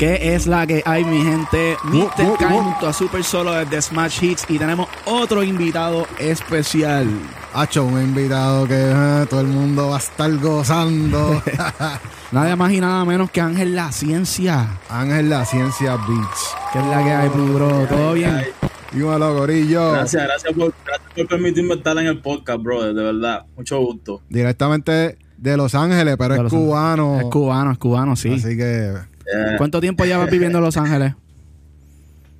¿Qué es la que hay, mi gente? Mr. Kai junto a Super Solo desde Smash Hits y tenemos otro invitado especial. Hacho, un invitado que eh, todo el mundo va a estar gozando. Nada más y nada menos que Ángel La Ciencia. Ángel La Ciencia Beach. ¿Qué es la que hay, mi bro? ¿Todo bien? Y un gorillo. Gracias, gracias por, gracias por permitirme estar en el podcast, brother. De verdad, mucho gusto. Directamente de Los Ángeles, pero De es Los cubano. Es cubano, es cubano, sí. Así que Eh, ¿Cuánto tiempo llevas viviendo en Los Ángeles?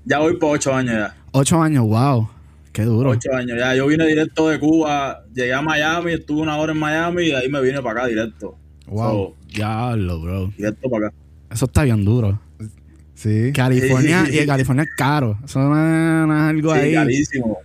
ya voy por ocho años ya. Ocho años, wow. Qué duro. Ocho años ya. Yo vine directo de Cuba, llegué a Miami, estuve una hora en Miami y de ahí me vine para acá directo. Wow. So, Diablo, bro. directo para acá. Eso está bien duro. sí. California, Sí. y California es caro. Eso no es, no es algo Sí, ahí. carísimo.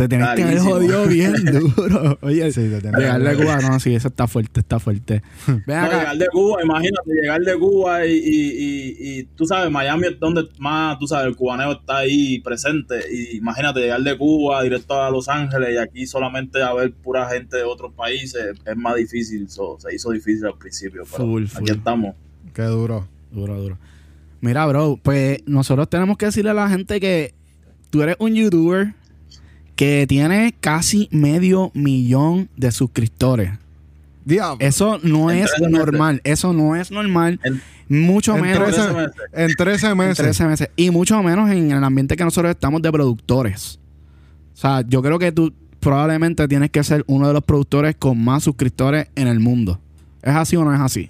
Te tienes que haber jodido bien duro. Oye, Sí, te tenés llegar de Cuba, no, sí, eso está fuerte, está fuerte. Ven No, llegar de Cuba, imagínate, llegar de Cuba y, y, y, y tú sabes, Miami es donde más, tú sabes, el cubaneo está ahí presente. Y imagínate, llegar de Cuba directo a Los Ángeles y aquí solamente a ver pura gente de otros países es más difícil. So, se hizo difícil al principio, pero Full, aquí full. estamos. Qué duro. Duro, duro. Mira, bro, pues nosotros tenemos que decirle a la gente que tú eres un youtuber que tiene casi medio millón de suscriptores. Diablo. Eso no En es 13 meses. normal. Eso no es normal. En- mucho en menos 13 13 meses. En 13 en meses. 13 meses. Y mucho menos en el ambiente que nosotros estamos de productores. O sea, yo creo que tú probablemente tienes que ser uno de los productores con más suscriptores en el mundo. ¿Es así o no es así?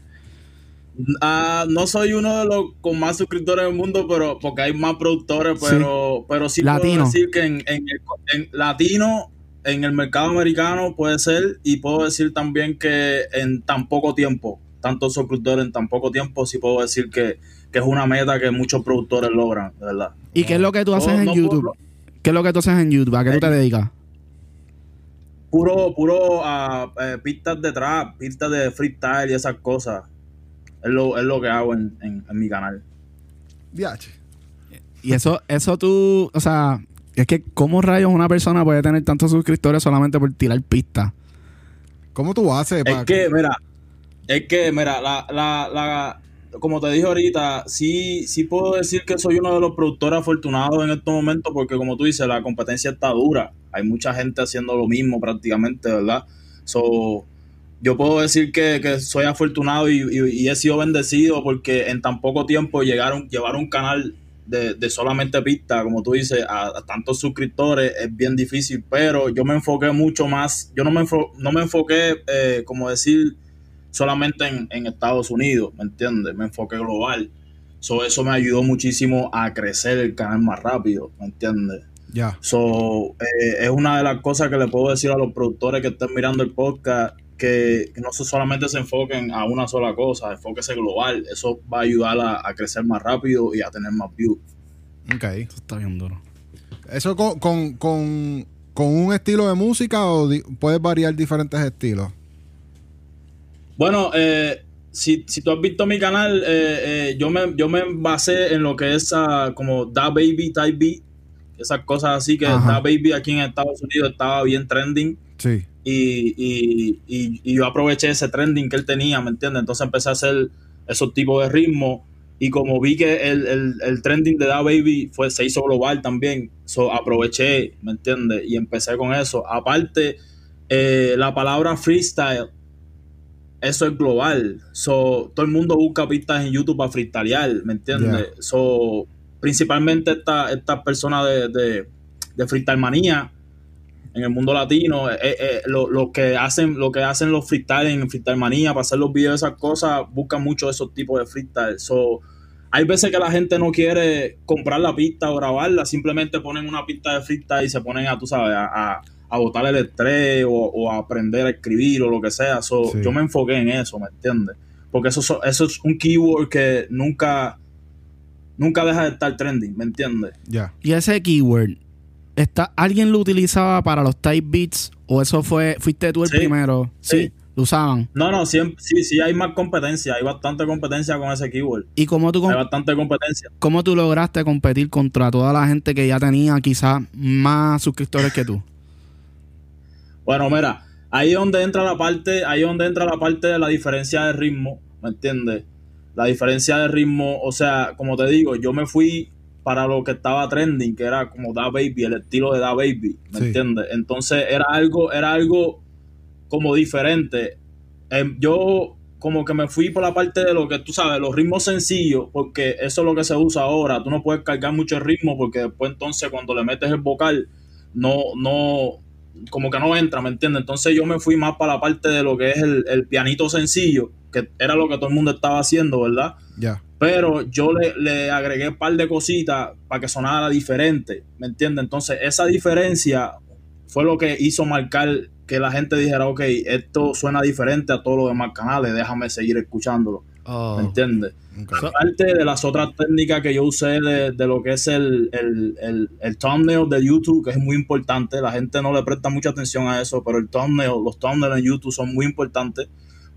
Ah, no soy uno de los con más suscriptores del mundo, pero porque hay más productores, pero, pero sí Latino. puedo decir que en, en el- en latino, en el mercado americano puede ser, y puedo decir también que en tan poco tiempo, tantos suscriptores en tan poco tiempo, sí puedo decir que, que es una meta que muchos productores logran, de verdad. ¿Y qué es lo que tú haces No, en no YouTube? puedo- ¿Qué es lo que tú haces en YouTube? ¿A qué tú te dedicas? Puro, puro eh, pistas de trap, pistas de freestyle y esas cosas. Es lo, es lo que hago en, en- en mi canal. Diache. Y eso, eso tú, o sea, es que ¿cómo rayos una persona puede tener tantos suscriptores solamente por tirar pistas? ¿Cómo tú haces? Es pa- que, mira, es que, mira, la, la, la, como te dije ahorita, sí, sí puedo decir que soy uno de los productores afortunados en estos momentos porque, como tú dices, la competencia está dura. Hay mucha gente haciendo lo mismo prácticamente, ¿verdad? So, yo puedo decir que, que soy afortunado y, y- y he sido bendecido porque en tan poco tiempo llegaron, llevar un canal de, de solamente pista, como tú dices, a, a tantos suscriptores es bien difícil, pero yo me enfoqué mucho más, yo no me, enfo- no me enfoqué, eh, como decir, solamente en, en Estados Unidos, ¿me entiendes? Me enfoqué global. So, eso me ayudó muchísimo a crecer el canal más rápido, ¿me entiendes? Ya. So, eh, es una de las cosas que le puedo decir a los productores que estén mirando el podcast, que, no solamente se enfoquen a una sola cosa, enfóquese global. Eso va a ayudar a, a crecer más rápido y a tener más views. Ok. Eso está bien duro. ¿Eso con, con, con, con un estilo de música o di- puedes variar diferentes estilos? Bueno, eh, si, si tú has visto mi canal, eh, eh, yo, me, yo me basé en lo que es ah, como Da Baby Type Beat, esas cosas así, que Ajá. Da Baby aquí en Estados Unidos estaba bien trending. Sí. y, y, y- y yo aproveché ese trending que él tenía, ¿me entiendes? Entonces empecé a hacer esos tipos de ritmos y como vi que el, el, el trending de Da Baby fue, se hizo global también, so, aproveché, ¿me entiendes? Y empecé con eso. Aparte, eh, la palabra freestyle, eso es global. So, todo el mundo busca pistas en YouTube para freestylear, ¿me entiendes? So, principalmente estas esta personas de, de, de Freestyle Manía en el mundo latino, eh, eh, lo, lo que hacen, lo que hacen los freestyle en Freestyle Manía para hacer los videos, esas cosas, buscan mucho esos tipos de freestyle. So, hay veces que la gente no quiere comprar la pista o grabarla, simplemente ponen una pista de freestyle y se ponen a, tú sabes, a, a, a botar el estrés o, o a aprender a escribir o lo que sea. So, Sí. Yo me enfoqué en eso, ¿me entiendes? Porque eso, so- eso es un keyword que nunca, nunca deja de estar trending, ¿me entiendes? Ya. Y ese keyword, está, ¿alguien lo utilizaba para los type beats? ¿O eso fue, fuiste tú el Sí. primero? Sí, Sí. lo usaban. No, no, siempre, sí, sí hay más competencia, hay bastante competencia con ese keyword. ¿Y cómo tú, Hay bastante competencia. cómo tú lograste competir contra toda la gente que ya tenía quizás más suscriptores que tú? Bueno, mira, ahí es donde entra la parte, ahí es donde entra la parte de la diferencia de ritmo, ¿me entiendes? La diferencia de ritmo, o sea, como te digo, yo me fui para lo que estaba trending, que era como Da Baby, el estilo de Da Baby, ¿me Sí. entiendes? Entonces era algo, era algo como diferente. Em, yo como que me fui por la parte de lo que tú sabes, los ritmos sencillos, porque eso es lo que se usa ahora. Tú no puedes cargar mucho el ritmo porque después entonces cuando le metes el vocal, no, no, como que no entra, ¿me entiendes? Entonces yo me fui más para la parte de lo que es el, el pianito sencillo, que era lo que todo el mundo estaba haciendo, ¿verdad? Ya. pero yo le, le agregué un par de cositas para que sonara diferente, ¿me entiendes? Entonces, esa diferencia fue lo que hizo marcar que la gente dijera, ok, esto suena diferente a todos los demás canales, déjame seguir escuchándolo, Oh. ¿me entiendes? Aparte de las otras técnicas que yo usé de, de lo que es el, el, el, el thumbnail de YouTube, que es muy importante, la gente no le presta mucha atención a eso, pero el thumbnail, los thumbnails en YouTube son muy importantes,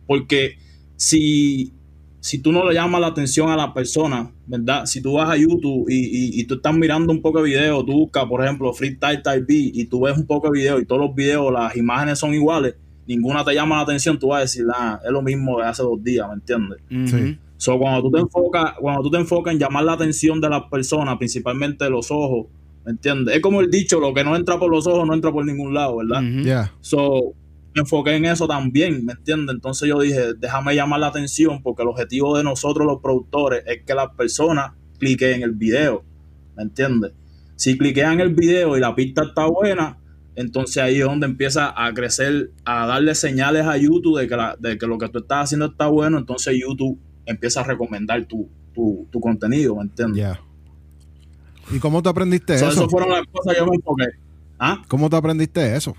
porque si, si tú no le llamas la atención a la persona, ¿verdad? Si tú vas a YouTube y, y, y tú estás mirando un poco de video, tú buscas, por ejemplo, Freestyle Type B y tú ves un poco de video y todos los videos, las imágenes son iguales, ninguna te llama la atención, tú vas a decir, ah, es lo mismo de hace dos días, ¿me entiendes? Sí. So, cuando tú te enfocas, cuando tú te enfocas en llamar la atención de las personas, principalmente de los ojos, ¿me entiendes? Es como el dicho, lo que no entra por los ojos no entra por ningún lado, ¿verdad? Ya. So, me enfoqué en eso también, ¿me entiendes? Entonces yo dije, déjame llamar la atención porque el objetivo de nosotros los productores es que las personas cliquen en el video, ¿me entiendes? Si cliquean el video y la pista está buena, entonces ahí es donde empieza a crecer, a darle señales a YouTube de que, la- de que lo que tú estás haciendo está bueno, entonces YouTube empieza a recomendar tu, tu, tu contenido, ¿me entiendes? Ya. ¿Y cómo te aprendiste So, eso? esas fueron las cosas que yo me enfoqué. ¿Ah? ¿Cómo te aprendiste eso?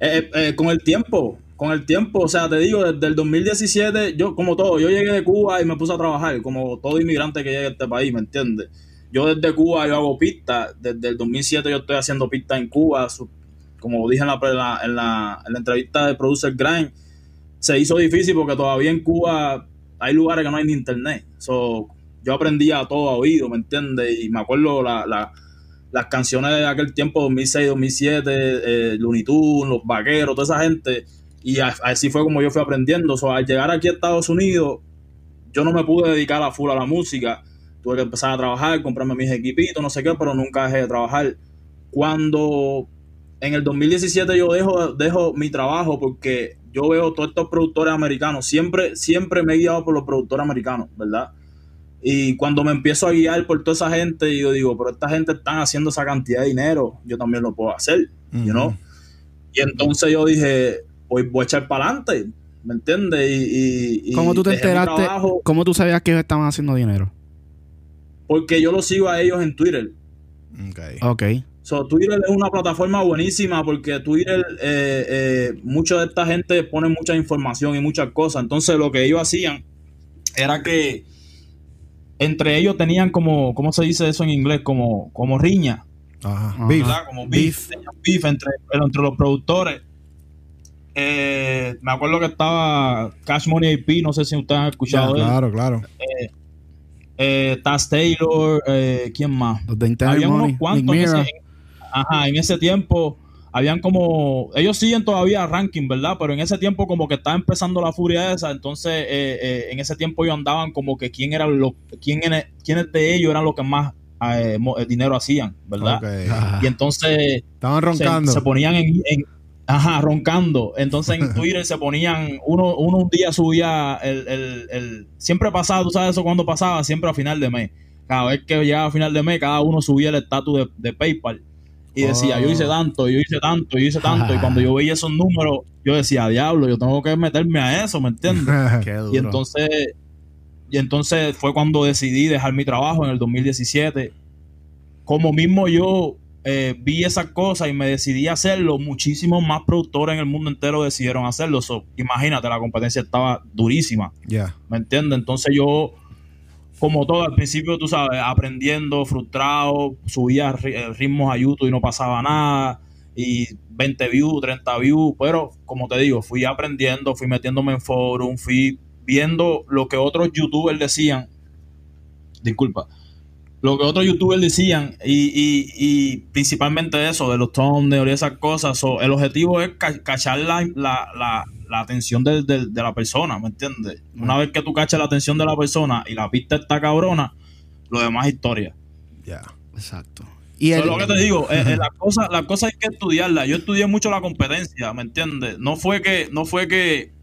Eh, eh, con el tiempo, con el tiempo, o sea, te digo, desde el 2017, yo como todo, yo llegué de Cuba y me puse a trabajar, como todo inmigrante que llegue a este país, ¿me entiendes? Yo desde Cuba yo hago pistas, desde el 2007 yo estoy haciendo pistas en Cuba, como dije en la, en la, en la, en la entrevista de Producer Grind, se hizo difícil porque todavía en Cuba hay lugares que no hay ni internet, so, yo aprendía todo oído, ¿me entiendes? Y me acuerdo la, la- las canciones de aquel tiempo, 2006, 2007, eh, Looney Tunes, Los Vaqueros, toda esa gente. Y así fue como yo fui aprendiendo. So, al llegar aquí a Estados Unidos, yo no me pude dedicar a full a la música. Tuve que empezar a trabajar, comprarme mis equipitos, no sé qué, pero nunca dejé de trabajar. Cuando en el 2017 yo dejo, dejo mi trabajo porque yo veo todos estos productores americanos, siempre, siempre me he guiado por los productores americanos, ¿verdad? Y cuando me empiezo a guiar por toda esa gente, yo digo, pero esta gente están haciendo esa cantidad de dinero, yo también lo puedo hacer, you know? Y entonces yo dije, pues voy a echar para adelante, ¿me entiendes? Y, y- y ¿Cómo tú te enteraste? ¿Cómo tú sabías que ellos estaban haciendo dinero? Porque yo lo sigo a ellos en Twitter. Ok. Ok. So, Twitter es una plataforma buenísima porque Twitter, eh, eh, mucha de esta gente pone mucha información y muchas cosas. Entonces, lo que ellos hacían era que entre ellos tenían como, ¿cómo se dice eso en inglés? Como, como riña, Ajá. Beef. ¿verdad? Como beef, tenían beef entre, entre los productores. Eh, me acuerdo que estaba Cash Money IP, no sé si ustedes han escuchado él. Claro, claro. Eh, Taz Taylor, eh, ¿quién más? Los de Internet habían Money. unos cuantos en ese, ajá, en ese tiempo habían como ellos siguen todavía ranking, ¿verdad? Pero en ese tiempo como que estaba empezando la furia esa, entonces eh, eh, en ese tiempo ellos andaban como que quién era lo quién quiénes de ellos eran los que más eh, eh, dinero hacían, ¿verdad? Y entonces Estaban se, roncando. se ponían en, en- ajá, roncando. Entonces en Twitter se ponían, uno, uno un día subía el, el, el- siempre pasaba, tú sabes eso cuando pasaba, siempre a final de mes. Cada vez que llegaba a final de mes, cada uno subía el estatus de, de PayPal. Y decía, Oh. yo hice tanto, yo hice tanto, yo hice tanto. Y cuando yo veía esos números, yo decía, diablo, yo tengo que meterme a eso, ¿me entiendes? Y entonces, y entonces fue cuando decidí dejar mi trabajo en el 2017. Como mismo yo eh, vi esas cosas y me decidí a hacerlo, muchísimos más productores en el mundo entero decidieron hacerlo. So, imagínate, la competencia estaba durísima, Ya. ¿me entiendes? Entonces yo, como todo, al principio, tú sabes, aprendiendo, frustrado, subía eh, ritmos a YouTube y no pasaba nada. Y 20 views, 30 views, pero como te digo, fui aprendiendo, fui metiéndome en forum, fui viendo lo que otros youtubers decían. Disculpa. Lo que otros youtubers decían, y, y, y principalmente eso, de los thumbnails y esas cosas, so, el objetivo es ca- cachar la, la, la, la atención de, de- de la persona, ¿me entiendes? Una vez que tú cachas la atención de la persona y la pista está cabrona, lo demás es historia. Ya. Exacto. Y el- lo que te digo, eh, eh, la cosa, la cosa hay que estudiarla. Yo estudié mucho la competencia, ¿me entiendes? No fue que, no fue que,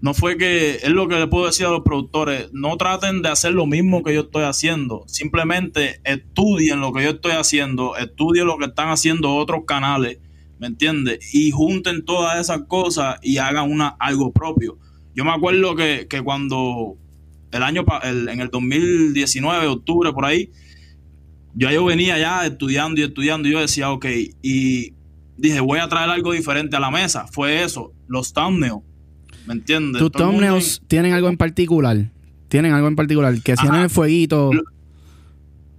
no fue que, es lo que le puedo decir a los productores, no traten de hacer lo mismo que yo estoy haciendo, simplemente estudien lo que yo estoy haciendo, estudien lo que están haciendo otros canales, ¿me entiendes? Y junten todas esas cosas y hagan una, algo propio. Yo me acuerdo que, que cuando el año, el- en el 2019, octubre, por ahí, yo, yo venía ya estudiando y estudiando y yo decía, ok, y dije, voy a traer algo diferente a la mesa. Fue eso, los thumbnails. ¿Me entiendes? tus thumbnails tienen algo en particular. Tienen algo en particular. Que si en el fueguito.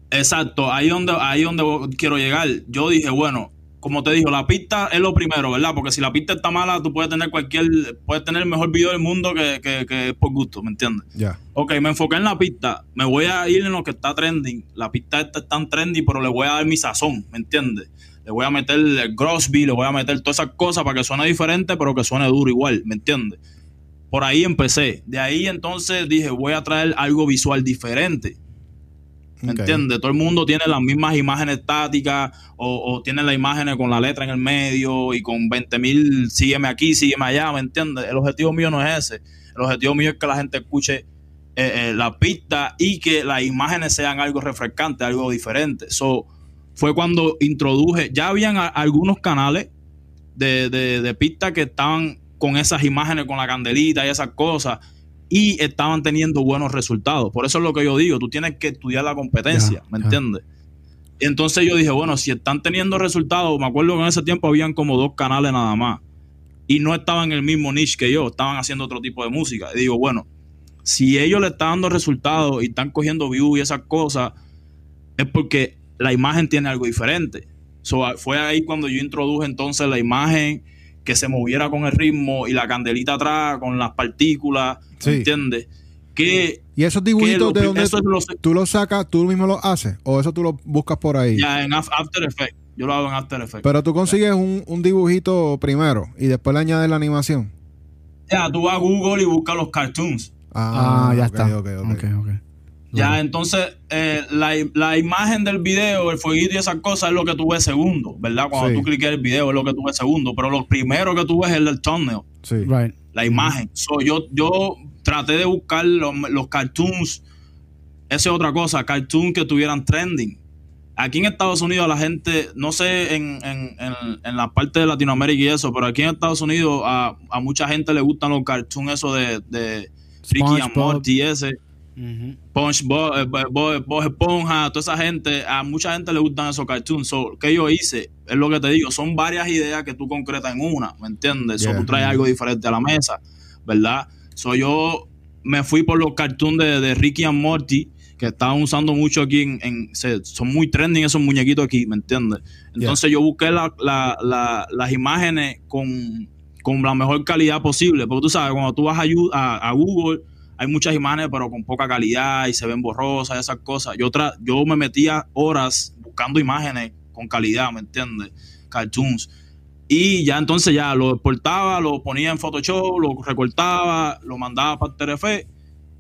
Exacto, ahí donde, ahí donde quiero llegar. Yo dije, bueno, como te digo, la pista es lo primero, ¿verdad? Porque si la pista está mala, tú puedes tener cualquier, puedes tener el mejor video del mundo que, que, que es por gusto, ¿me entiendes? Ya. Ok, me enfoqué en la pista. Me voy a ir en lo que está trending. La pista esta está tan trendy, pero le voy a dar mi sazón, ¿me entiendes? Le voy a meter el Grosby, le voy a meter todas esas cosas para que suene diferente, pero que suene duro igual, ¿me entiendes? Por ahí empecé. De ahí entonces dije, voy a traer algo visual diferente. ¿Me entiendes? Todo el mundo tiene las mismas imágenes estáticas o, o tiene las imágenes con la letra en el medio y con 20 mil, sígueme aquí, sígueme allá, ¿me entiendes? El objetivo mío no es ese. El objetivo mío es que la gente escuche eh, eh, la pista y que las imágenes sean algo refrescante, algo diferente. So, fue cuando introduje, ya habían a- algunos canales de, de, de pista que estaban con esas imágenes, con la candelita y esas cosas, y estaban teniendo buenos resultados. Por eso es lo que yo digo, tú tienes que estudiar la competencia, ¿me entiendes? Entonces yo dije, bueno, si están teniendo resultados, me acuerdo que en ese tiempo habían como dos canales nada más, y no estaban en el mismo niche que yo, estaban haciendo otro tipo de música. Y digo, bueno, si ellos le están dando resultados y están cogiendo views y esas cosas, es porque la imagen tiene algo diferente. So, fue ahí cuando yo introduje entonces la imagen que se moviera con el ritmo y la candelita atrás con las partículas, Sí. ¿me ¿entiendes? Que, ¿Y esos que dibujitos lo de eso tú, lo- tú los sacas, tú mismo los haces? ¿O eso tú lo buscas por ahí? ya en Af- After Effects, yo lo hago en After Effects. Pero tú consigues un, un dibujito primero y después le añades la animación. ya, tú vas a Google y buscas los cartoons. Ah, ya ok, está. ok, ok. Ya, entonces, eh, la, la imagen del video, el fueguito y esas cosas es lo que tú ves segundo, ¿verdad? Cuando Sí. tú cliques el video es lo que tú ves segundo, pero lo primero que tú ves es el thumbnail, Sí. Right. la imagen. So, yo, yo traté de buscar los, los cartoons, esa es otra cosa, cartoons que tuvieran trending. Aquí en Estados Unidos la gente, no sé en, en, en, en la parte de Latinoamérica y eso, pero aquí en Estados Unidos a, a mucha gente le gustan los cartoons eso de, de Ricky and SpongeBob. Morty ese. Ujú. Punch, Bob, eh, Bob- Bob Esponja, toda esa gente, a mucha gente le gustan esos cartoons. So, ¿Qué yo hice? Es lo que te digo, son varias ideas que tú concretas en una, ¿me entiendes? So, Yeah. tú traes algo diferente a la mesa, ¿verdad? So, yo me fui por los cartoons de, de Ricky and Morty, que estaban usando mucho aquí, en, en- se- son muy trending esos muñequitos aquí, ¿me entiendes? Entonces yo busqué la- la- la- las imágenes con, con la mejor calidad posible, porque tú sabes, cuando tú vas a- a Google, hay muchas imágenes, pero con poca calidad y se ven borrosas, esas cosas. Yo, tra yo me metía horas buscando imágenes con calidad, ¿me entiendes? Cartoons. Y ya entonces ya lo exportaba, lo ponía en Photoshop, lo recortaba, lo mandaba para After Effects.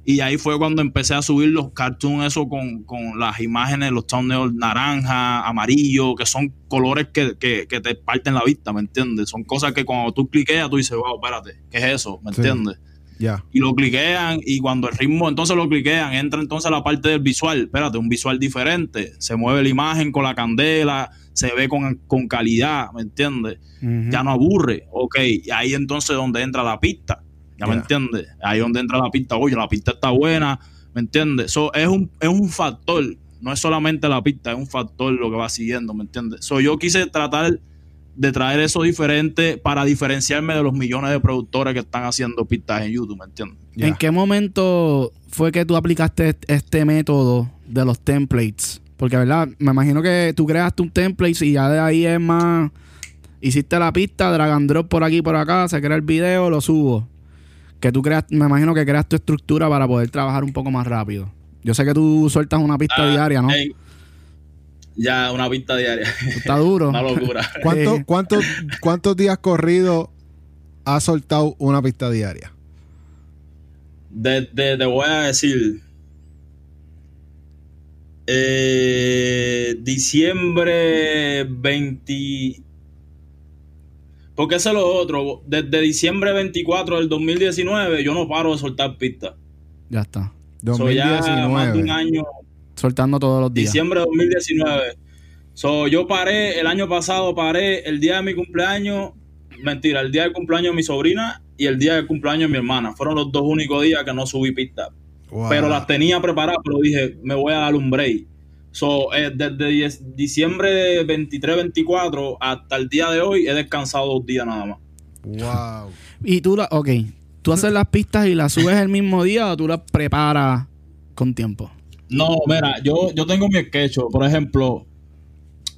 Y ahí fue cuando empecé a subir los cartoons, eso con, con las imágenes, los thumbnails naranja, amarillo, que son colores que, que, que te parten la vista, ¿me entiendes? Son cosas que cuando tú cliqueas, tú dices, wow, espérate, ¿qué es eso? ¿Me Sí. entiendes? Ya. y lo cliquean y cuando el ritmo entonces lo cliquean entra entonces la parte del visual espérate un visual diferente se mueve la imagen con la candela se ve con, con calidad ¿me entiendes? Ya no aburre ok y ahí entonces donde entra la pista ¿ya me entiendes? ahí donde entra la pista oye la pista está buena ¿me entiendes? So, es, un, es un factor no es solamente la pista es un factor lo que va siguiendo ¿me entiendes? So, yo quise tratar de traer eso diferente para diferenciarme de los millones de productores que están haciendo pistas en YouTube, ¿me entiendes? ¿En qué momento fue que tú aplicaste est- este método de los templates? Porque, ¿verdad? Me imagino que tú creaste un template y ya de ahí es más... Hiciste la pista, drag and drop por aquí por acá, se crea el video, lo subo. Que tú creas, me imagino que creas tu estructura para poder trabajar un poco más rápido. Yo sé que tú sueltas una pista Ah, diaria, ¿no? ey, ya, una pista diaria. Está duro. una locura. ¿Cuánto- Eh. cuántos, ¿Cuántos días corridos has soltado una pista diaria? De, de- te voy a decir. eh, diciembre 20. Porque eso es lo otro. Desde diciembre 24 del 2019, yo no paro de soltar pistas. Ya está. So, ya más de un 2019. año. Soltando todos los días. Diciembre de 2019. So, yo paré, el año pasado paré el día de mi cumpleaños. Mentira, el día del cumpleaños de mi sobrina y el día del cumpleaños de mi hermana. Fueron los dos únicos días que no subí pistas. Wow. pero las tenía preparadas, pero dije, me voy a dar un break. So, eh, desde diciembre 23-24 hasta el día de hoy he descansado dos días nada más. Wow. Y tú, la, ok, tú haces las pistas y las subes el mismo día o tú las preparas con tiempo. No, mira, yo, yo tengo mi sketch, por ejemplo,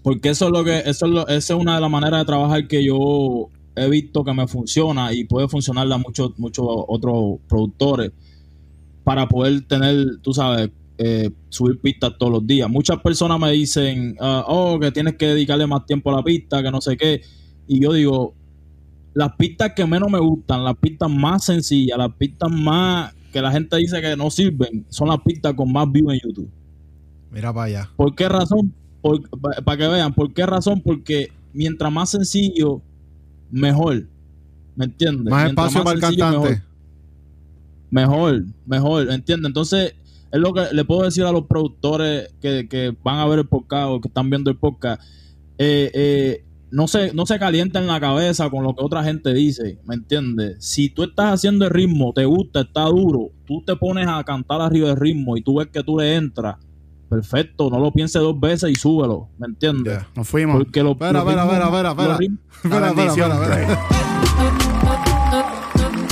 porque eso es lo que, eso es lo- esa es una de las maneras de trabajar que yo he visto que me funciona y puede funcionarle a muchos, muchos otros productores para poder tener, tú sabes, eh, subir pistas todos los días. Muchas personas me dicen, ah, oh, que tienes que dedicarle más tiempo a la pista, que no sé qué. Y yo digo, las pistas que menos me gustan, las pistas más sencillas, las pistas más que la gente dice que no sirven, son las pistas con más views en YouTube. Mira para allá. ¿Por qué razón? Para que vean, ¿por qué razón? Porque mientras más sencillo, mejor. ¿Me entiendes? Más Mientras espacio para el cantante. Mejor, mejor, mejor, ¿entiendes? Entonces, es lo que le puedo decir a los productores que, que van a ver el podcast o que están viendo el podcast. Eh, eh, no se, no se calienten la cabeza con lo que otra gente dice, ¿me entiendes? Si tú estás haciendo el ritmo, te gusta, está duro, tú te pones a cantar arriba del ritmo y tú ves que tú le entras, perfecto, no lo pienses dos veces y súbelo, ¿me entiendes? Nos fuimos. Porque los, Espera, espera, espera, espera, espera. Espera, espera,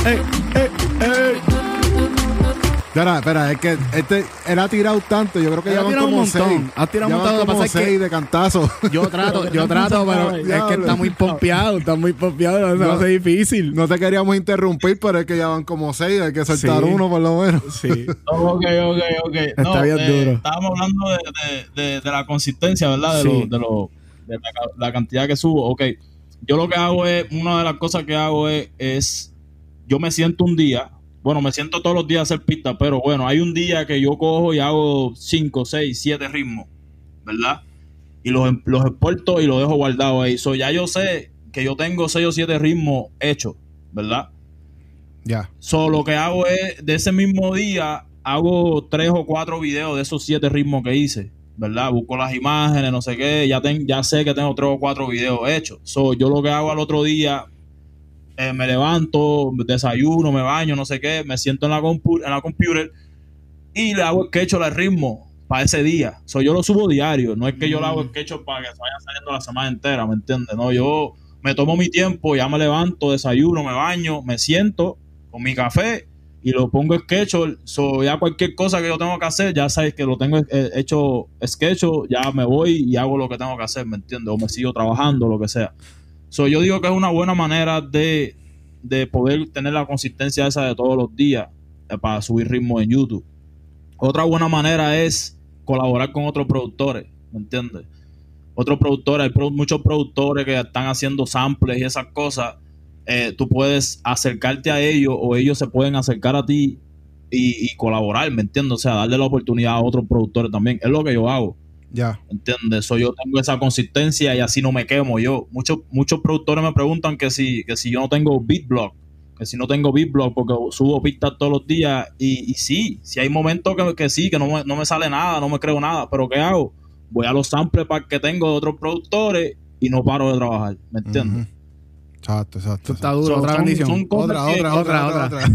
espera, Espera, espera, es que este era tirado tanto, yo creo que Él ha llevan tirado un como montón. seis. Ha tirado un montón, lo como pasa es que- seis de cantazo. Yo trato, yo trato, pero es que está muy pompeado, está muy pompeado, No. hace difícil. No te queríamos interrumpir, pero es que ya van como seis, hay que soltar Sí. uno por lo menos. Sí. Ok, ok, ok. Está bien eh, duro. Estábamos hablando de, de- de- de la consistencia, ¿verdad? De, Sí. lo, de, lo- de la cantidad que subo. Ok, yo lo que hago es, una de las cosas que hago es, es yo me siento un día, bueno, me siento todos los días a hacer pistas, pero bueno, hay un día que yo cojo y hago 5, 6, 7 ritmos, ¿verdad? Y los, los exporto y los dejo guardados ahí. So, ya yo sé que yo tengo 6 o 7 ritmos hechos, ¿verdad? Ya. So, lo que hago es, de ese mismo día, hago tres o cuatro videos de esos siete ritmos que hice, ¿verdad? Busco las imágenes, no sé qué, ya, ten- ya sé que tengo tres o cuatro videos hechos. So, yo lo que hago al otro día, eh, me levanto, desayuno, me baño, no sé qué, me siento en la, compu en la computer y le hago sketch al ritmo para ese día. So, yo lo subo diario, no es que yo le hago sketch para que se vaya saliendo la semana entera, ¿me entiendes? No, yo me tomo mi tiempo, ya me levanto, desayuno, me baño, me siento con mi café y lo pongo schedule. So, ya cualquier cosa que yo tengo que hacer, ya sabes que lo tengo eh, hecho schedule, ya me voy y hago lo que tengo que hacer, ¿me entiendes? O me sigo trabajando, lo que sea. So, yo digo que es una buena manera de, de poder tener la consistencia esa de todos los días eh, para subir ritmo en YouTube. Otra buena manera es colaborar con otros productores, ¿me entiendes? Otros productores, hay muchos productores que están haciendo samples y esas cosas. eh, tú puedes acercarte a ellos o ellos se pueden acercar a ti y, y colaborar, ¿me entiendes? O sea, darle la oportunidad a otros productores también. Es lo que yo hago. Ya. ¿Entiendes? So, yo tengo esa consistencia y así no me quemo yo. Muchos, muchos productores me preguntan que si, que si yo no tengo beatblock, que si no tengo beatblock porque subo pistas todos los días. Y, y sí, si hay momentos que, que sí, que no me, no me sale nada, no me creo nada, pero ¿qué hago? Voy a los samples para que tengo de otros productores y no paro de trabajar, ¿me entiendes? Exacto, exacto. Está duro, So, otra son- bendición. son cosas Otra, que- otra, otra, otra, otra,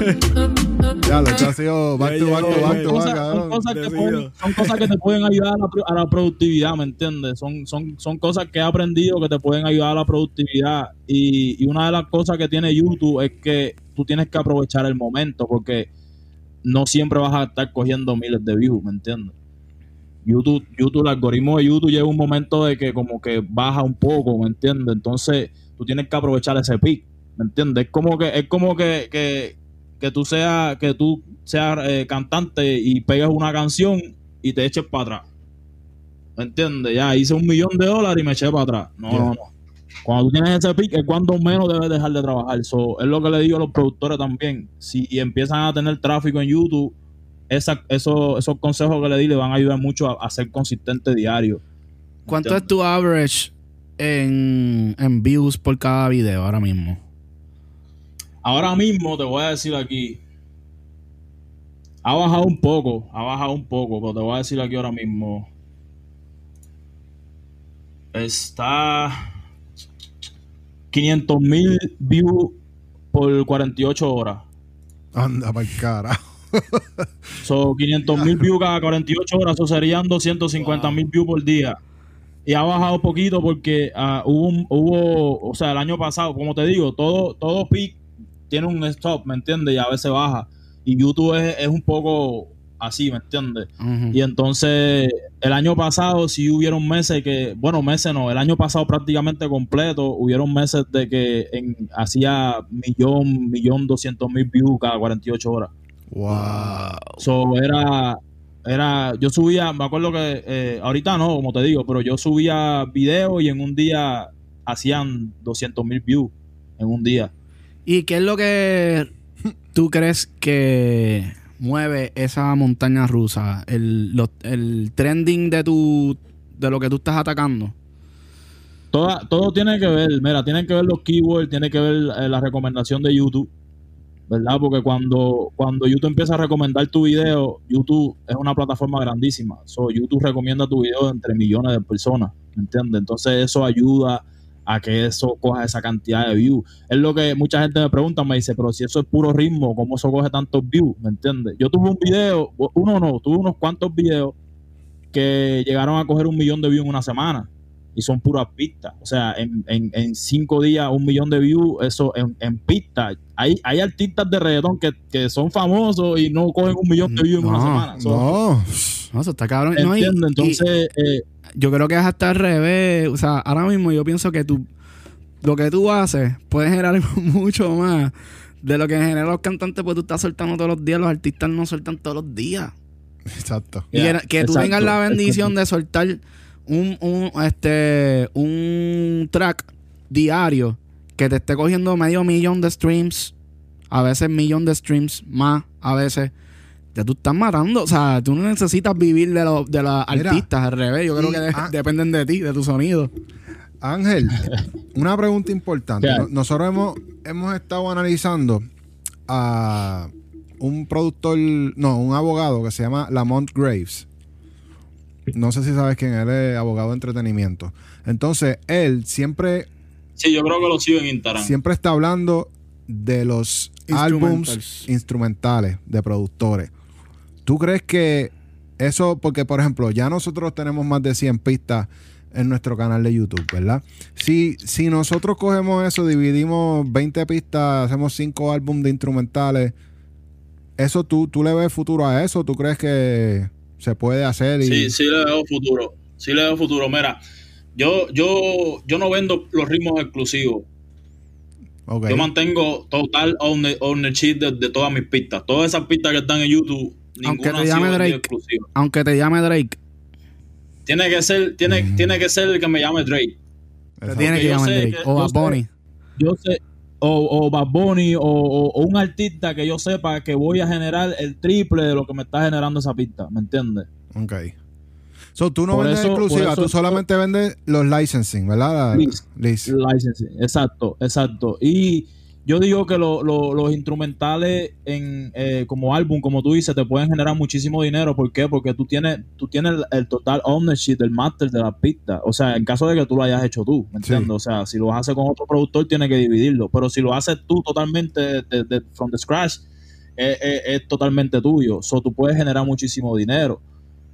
otra. Ya, lo que ha sido back to back to back to Son back, cosas, son cabrón. cosas que te pueden ayudar a la, pro- a la productividad, ¿me entiendes? Son, son, son cosas que he aprendido que te pueden ayudar a la productividad. Y, y una de las cosas que tiene YouTube es que tú tienes que aprovechar el momento porque no siempre vas a estar cogiendo miles de views, ¿me entiendes? YouTube, YouTube, el algoritmo de YouTube llega un momento de que como que baja un poco, ¿me entiendes? Entonces tú tienes que aprovechar ese pic, ¿me entiendes? Es como que, es como que, que, que tú seas, que tú seas eh, cantante y pegues una canción y te eches para atrás. ¿Me entiendes? Ya hice un millón de dólares y me eché para atrás. No, Yeah. no, no. Cuando tú tienes ese pick es cuando menos debes dejar de trabajar. So, es lo que le digo a los productores también. Si empiezan a tener tráfico en YouTube, esa, eso- esos consejos que le di le van a ayudar mucho a, a ser consistente diario. ¿Cuánto es tu average en, en views por cada video ahora mismo? Ahora mismo te voy a decir aquí. Ha bajado un poco, ha bajado un poco, pero te voy a decir aquí ahora mismo. Está 500 mil views por 48 horas. Anda para el cara. Son 500 mil views cada 48 horas, eso serían 250 mil views por día. Y ha bajado poquito porque ah, hubo, un- hubo, o sea, el año pasado, como te digo, todo, todo peak tiene un stop, ¿me entiendes? Y a veces baja. Y YouTube es, es un poco así, ¿me entiendes? Y entonces, el año pasado sí hubieron meses que, bueno, meses no, el año pasado prácticamente completo, hubieron meses de que en, hacía millón, millón doscientos mil views cada 48 horas. Wow. So, era, era, yo subía, me acuerdo que eh, ahorita no, como te digo, pero yo subía videos y en un día hacían 200 mil views en un día. ¿Y qué es lo que tú crees que mueve esa montaña rusa? El, el trending de tu de lo que tú estás atacando. Toda, todo tiene que ver, mira, tienen que ver los keywords, tiene que ver eh, la recomendación de YouTube, ¿verdad? Porque cuando, cuando YouTube empieza a recomendar tu video, YouTube es una plataforma grandísima. So, YouTube recomienda tu video entre millones de personas, ¿me entiendes? Entonces eso ayuda a que eso coja esa cantidad de views. Es lo que mucha gente me pregunta, me dice, pero si eso es puro ritmo, ¿cómo eso coge tantos views? ¿Me entiendes? Yo tuve un video, uno no, tuve unos cuantos videos que llegaron a coger un millón de views en una semana y son puras pistas. O sea, en, en, en cinco días, un millón de views, eso en, en pistas. Hay, hay artistas de reggaetón que, que son famosos y no cogen un millón de views en una semana. So, No. No, eso está cabrón. No, y Entonces, eh, yo creo que es hasta al revés. O sea, ahora mismo yo pienso que tú, lo que tú haces puede generar mucho más de lo que generan los cantantes, pues tú estás soltando todos los días. Los artistas no sueltan todos los días. Exacto. Y que, que tú exacto, tengas la bendición de soltar un, un, este, un track diario que te esté cogiendo medio millón de streams, a veces millón de streams más, a veces. Ya tú estás matando. O sea, tú no necesitas vivir de, los de los Mira, artistas al revés. Yo creo que de- dependen de ti, de tu sonido. Ángel, una pregunta importante. Nosotros hemos, hemos estado analizando a un productor, no, un abogado que se llama Lamont Graves. No sé si sabes quién él es, abogado de entretenimiento. Entonces, él siempre, sí, yo creo que lo sigo en Instagram. siempre está hablando de los álbums instrumentales de productores. ¿Tú crees que eso, porque por ejemplo, ya nosotros tenemos más de 100 pistas en nuestro canal de YouTube, ¿verdad? Si, si nosotros cogemos eso, dividimos 20 pistas, hacemos 5 álbumes de instrumentales, ¿eso tú, tú le ves futuro a eso? ¿Tú crees que se puede hacer? Y, Sí, sí le veo futuro. Sí le veo futuro. Mira, yo, yo, yo no vendo los ritmos exclusivos. Yo mantengo total owner- ownership de, de todas mis pistas. Todas esas pistas que están en YouTube, Aunque te llame Drake. Aunque te llame Drake, Tiene que ser, tiene, Mm. tiene que ser el que me llame Drake. te tiene que llamar Drake. que- O Bad Bunny. Yo sé, o, o Bad Bunny, o, o- o un artista que yo sepa que voy a generar el triple de lo que me está generando esa pista, ¿me entiendes? Ok. So, tú no Por vendes eso- exclusiva, eso- tú solamente vendes los licensing, ¿verdad? Lease. lease. Licensing, exacto, exacto. Y yo digo que lo- lo- los instrumentales en eh, como álbum, como tú dices, te pueden generar muchísimo dinero. ¿Por qué? Porque tú tienes, tú tienes el, el total ownership del master de la pista. O sea, en caso de que tú lo hayas hecho tú, ¿me Sí. entiendes? O sea, si lo haces con otro productor, tienes que dividirlo. Pero si lo haces tú totalmente de, de- from the scratch, es totalmente tuyo. So, tú puedes generar muchísimo dinero,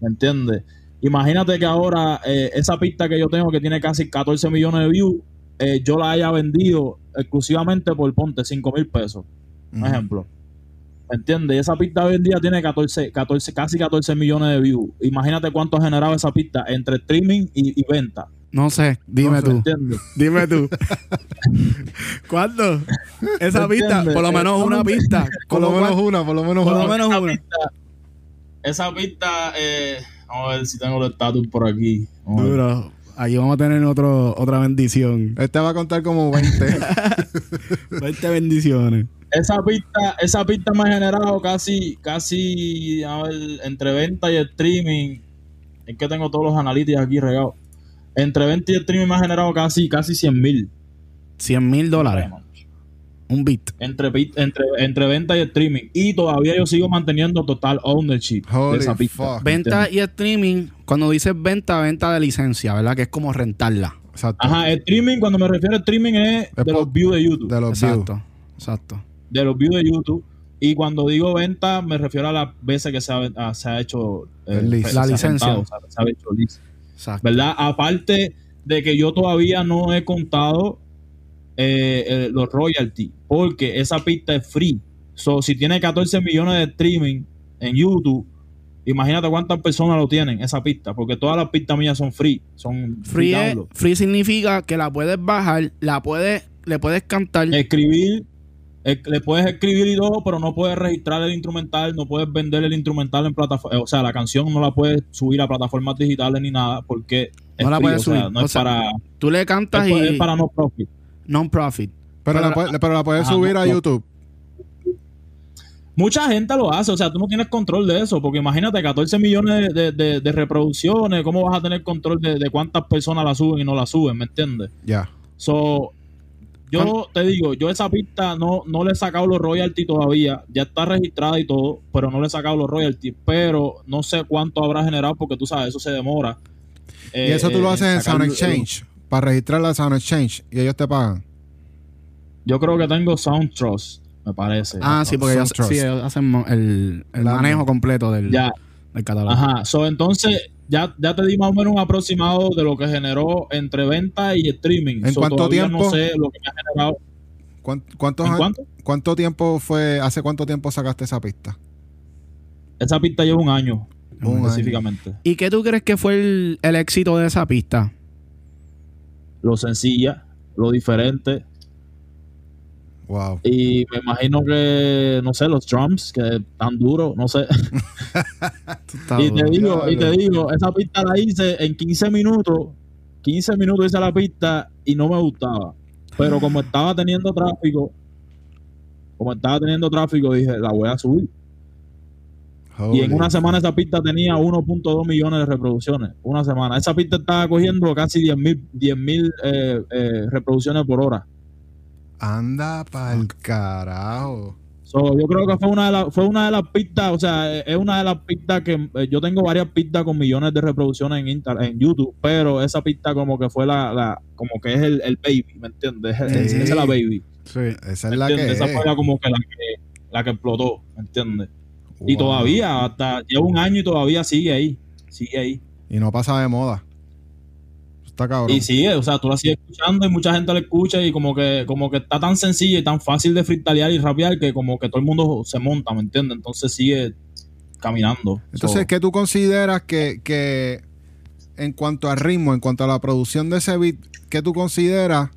¿me entiendes? Imagínate que ahora eh, esa pista que yo tengo que tiene casi 14 millones de views, eh, yo la haya vendido exclusivamente por ponte 5 mil pesos, un Ujú. ejemplo. ¿Me entiendes? Y esa pista hoy en día tiene 14, 14, casi 14 millones de views. Imagínate cuánto ha generado esa pista entre streaming y, y venta. No sé, dime ¿Me tú. Dime tú. ¿Cuándo? Esa ¿Me pista, por lo menos una pista. Por lo ¿Cómo menos una, por lo menos Por lo una. menos esa una. pista, esa pista eh, vamos a ver si tengo el estatus por aquí. Duro. Ahí vamos a tener otro, otra bendición. Este va a contar como 20. 20 bendiciones. Esa pista, esa pista me ha generado casi, casi, a ver, entre venta y streaming. Es que tengo todos los analíticos aquí regados. Entre venta y streaming me ha generado casi, casi 100 mil. 100 mil dólares. Un bit. Entre, entre, entre venta y streaming. Y todavía yo sigo manteniendo total ownership de Holy esa pista. fuck. Venta y streaming, cuando dices venta, venta de licencia, ¿verdad? Que es como rentarla. Exacto. Ajá, streaming, cuando me refiero a streaming es Es de por- los views de YouTube. De los views. Exacto. Exacto. de los views de YouTube. Y cuando digo venta, me refiero a las veces que se ha, a- se ha hecho eh, se- La ha licencia. rentado, se ha- se ha hecho. Exacto. ¿Verdad? Aparte de que yo todavía no he contado eh, eh, los royalties, porque esa pista es free. So, si tiene 14 millones de streaming en YouTube, imagínate cuántas personas lo tienen, esa pista, porque todas las pistas mías son free. Son Free, es- free significa que la puedes bajar, la puedes, le puedes cantar. escribir, eh, le puedes escribir y todo, pero no puedes registrar el instrumental, no puedes vender el instrumental en plataforma, o sea, la canción no la puedes subir a plataformas digitales ni nada, porque es No la free, puedes o sea, subir. no O es sea, para, Tú le cantas es, pa- es y para no profit. Non-profit. Pero, Pero- la, puede- pero la puedes Ajá, subir no, a no. YouTube. Mucha gente lo hace, o sea, tú no tienes control de eso, porque imagínate 14 millones de, de- de reproducciones, ¿cómo vas a tener control de, de cuántas personas la suben y no la suben? ¿Me entiendes? Ya. So, yo te digo, yo esa pista no, no le he sacado los royalties todavía, ya está registrada y todo, pero no le he sacado los royalties, pero no sé cuánto habrá generado porque tú sabes, eso se demora. y Eh, eso tú lo eh, haces en Sound el- Exchange. Para registrarla en Sound Exchange. Y ellos te pagan. Yo creo que tengo Sound Trust, me parece. Ah, sí, porque ellos, sí, hacen el, el La- manejo completo del, Ya, del catálogo. ajá. So, entonces, ya, ya te di más o menos un aproximado de lo que generó entre venta y streaming. ¿En So, cuánto tiempo? No sé lo que me ha generado. ¿Cuán- ¿Cuántos ¿En cuánto? ¿Cuánto tiempo fue? ¿Hace cuánto tiempo sacaste esa pista? Esa pista lleva un año, Un año. específicamente. ¿Y qué tú crees que fue el, el éxito de esa pista? Lo sencilla, lo diferente, Wow. Y me imagino que, no sé, los drums, que tan duros, no sé. Y te digo, y te digo, esa pista la hice en 15 minutos. 15 minutos hice la pista y no me gustaba. Pero como estaba teniendo tráfico, como estaba teniendo tráfico, dije, la voy a subir. Y en una semana esa pista tenía 1.2 millones de reproducciones. Una semana. Esa pista estaba cogiendo casi 10 mil 10 mil eh, eh, reproducciones por hora. Anda pa'l carajo. So, yo creo que fue una de las fue una de las pistas, o sea, eh, es una de las pistas que eh, yo tengo varias pistas con millones de reproducciones en Insta- en YouTube, pero esa pista como que fue la, la como que es el, el baby, ¿me entiendes? Sí. Esa es la baby, Sí. Esa ¿me es la que? Esa es. fue la como que la que la que explotó, ¿me entiendes? Y todavía hasta lleva un año y todavía sigue ahí, sigue ahí. Y no pasa de moda. Está cabrón. Y sigue, o sea, tú la sigues escuchando y mucha gente la escucha y como que como que está tan sencilla y tan fácil de freestylear y rapear que como que todo el mundo se monta, ¿me entiendes? Entonces sigue caminando. Entonces, So, ¿qué tú consideras que, que en cuanto al ritmo, en cuanto a la producción de ese beat, qué tú consideras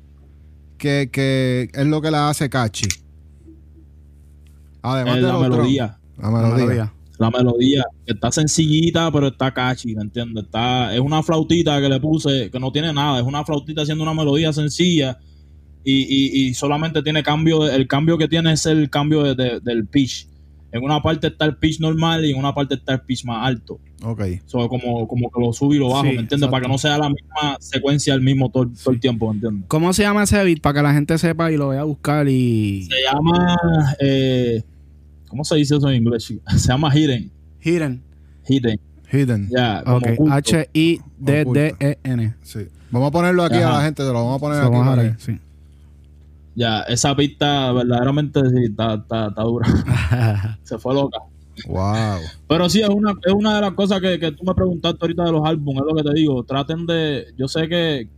que, que es lo que la hace catchy? Además es de la los melodía. La melodía. La melodía está sencillita, pero está catchy, ¿me entiendes? Está, es una flautita que le puse, que no tiene nada, es una flautita haciendo una melodía sencilla y, y- y solamente tiene cambio, el cambio que tiene es el cambio de- de- del pitch. En una parte está el pitch normal y en una parte está el pitch más alto. Ok. So, como, como que lo subo y lo bajo, Sí, ¿me entiendes? Para que no sea la misma secuencia el mismo todo, todo el tiempo, ¿me entiendes? ¿Cómo se llama ese beat? Para que la gente sepa y lo vaya a buscar y... Se llama, eh, ¿cómo se dice eso en inglés? chica? Se llama Hidden. Hidden. Hidden, Hidden. ya, como Ok. oculto. H-I-D-D-E-N. Sí. Vamos a ponerlo aquí a la gente, te lo vamos a poner Se aquí. vamos a sí. Ya, esa pista verdaderamente sí, está, está, está dura. Se fue loca. Wow. Pero sí, es una, es una de las cosas que, que tú me preguntaste ahorita de los álbumes, es lo que te digo. Traten de. Yo sé que,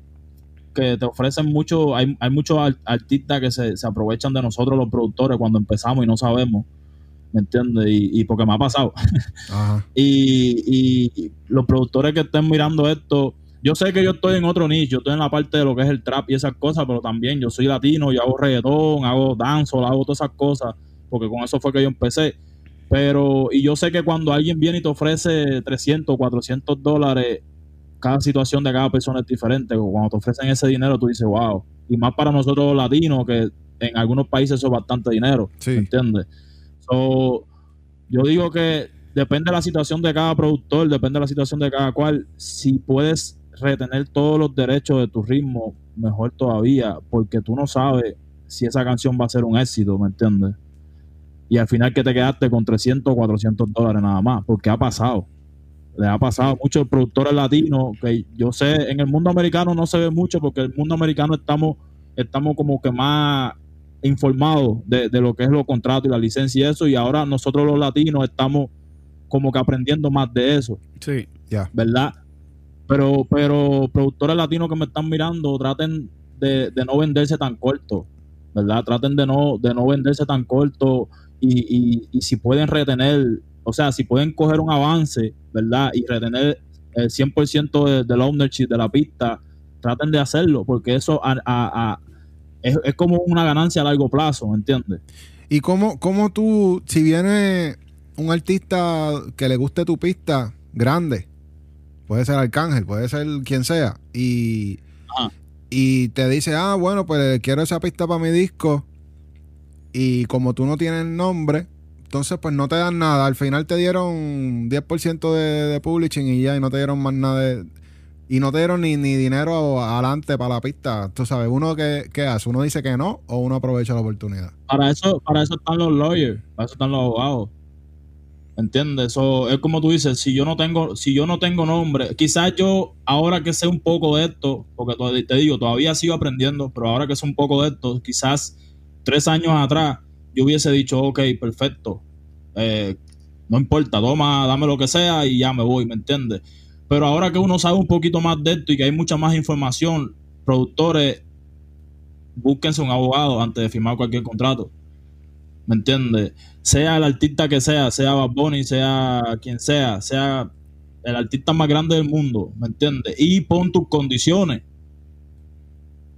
que te ofrecen mucho. Hay, hay muchos ar- artistas que se, se aprovechan de nosotros, los productores, cuando empezamos y no sabemos. ¿Me entiendes? Y, y porque me ha pasado. Ajá. y, y los productores que estén mirando esto, yo sé que yo estoy en otro nicho, estoy en la parte de lo que es el trap y esas cosas, pero también yo soy latino, yo hago reggaetón, hago dancehall, hago todas esas cosas, porque con eso fue que yo empecé. Pero, y yo sé que cuando alguien viene y te ofrece 300, 400 dólares, cada situación de cada persona es diferente. Cuando te ofrecen ese dinero, tú dices, wow. Y más para nosotros los latinos, que en algunos países eso es bastante dinero. Sí. ¿Entiendes? So, yo digo que depende de la situación de cada productor, depende de la situación de cada cual. Si puedes retener todos los derechos de tu ritmo, mejor todavía, porque tú no sabes si esa canción va a ser un éxito, ¿me entiendes? Y al final que te quedaste con 300 o 400 dólares nada más, porque ha pasado. Le ha pasado a muchos productores latinos, que yo sé, en el mundo americano no se ve mucho, porque el mundo americano estamos, estamos como que más informados de, de lo que es los contratos y la licencia y eso, y ahora nosotros los latinos estamos como que aprendiendo más de eso, Sí. Ya. ¿verdad? Pero, pero productores latinos que me están mirando, traten de, de no venderse tan corto, ¿verdad? Traten de no, de no venderse tan corto y, y, y si pueden retener, o sea, si pueden coger un avance, ¿verdad? Y retener el 100% de, del ownership de la pista, traten de hacerlo, porque eso a- a- a- es, es como una ganancia a largo plazo, ¿me entiendes? ¿Y cómo, cómo tú, si viene un artista que le guste tu pista grande, puede ser Arcángel, puede ser quien sea, y, Ajá. y te dice, ah, bueno, pues quiero esa pista para mi disco, y como tú no tienes nombre, entonces pues no te dan nada, al final te dieron 10% de, de publishing y ya, y no te dieron más nada de... Y no te dieron ni, ni dinero adelante para la pista. Tú sabes, uno que, ¿qué hace? Uno dice que no o uno aprovecha la oportunidad. Para eso, para eso están los lawyers, para eso están los abogados. ¿Entiendes? Eso es como tú dices, si yo no tengo, si yo no tengo nombre, quizás yo ahora que sé un poco de esto, porque te digo, todavía sigo aprendiendo, pero ahora que sé un poco de esto, quizás tres años atrás yo hubiese dicho, ok, perfecto, eh, no importa, toma, dame lo que sea y ya me voy, ¿me entiendes? Pero ahora que uno sabe un poquito más de esto y que hay mucha más información, productores, búsquense un abogado antes de firmar cualquier contrato. ¿Me entiendes? Sea el artista que sea, sea Bad Bunny, sea quien sea, sea el artista más grande del mundo, ¿me entiendes? Y pon tus condiciones.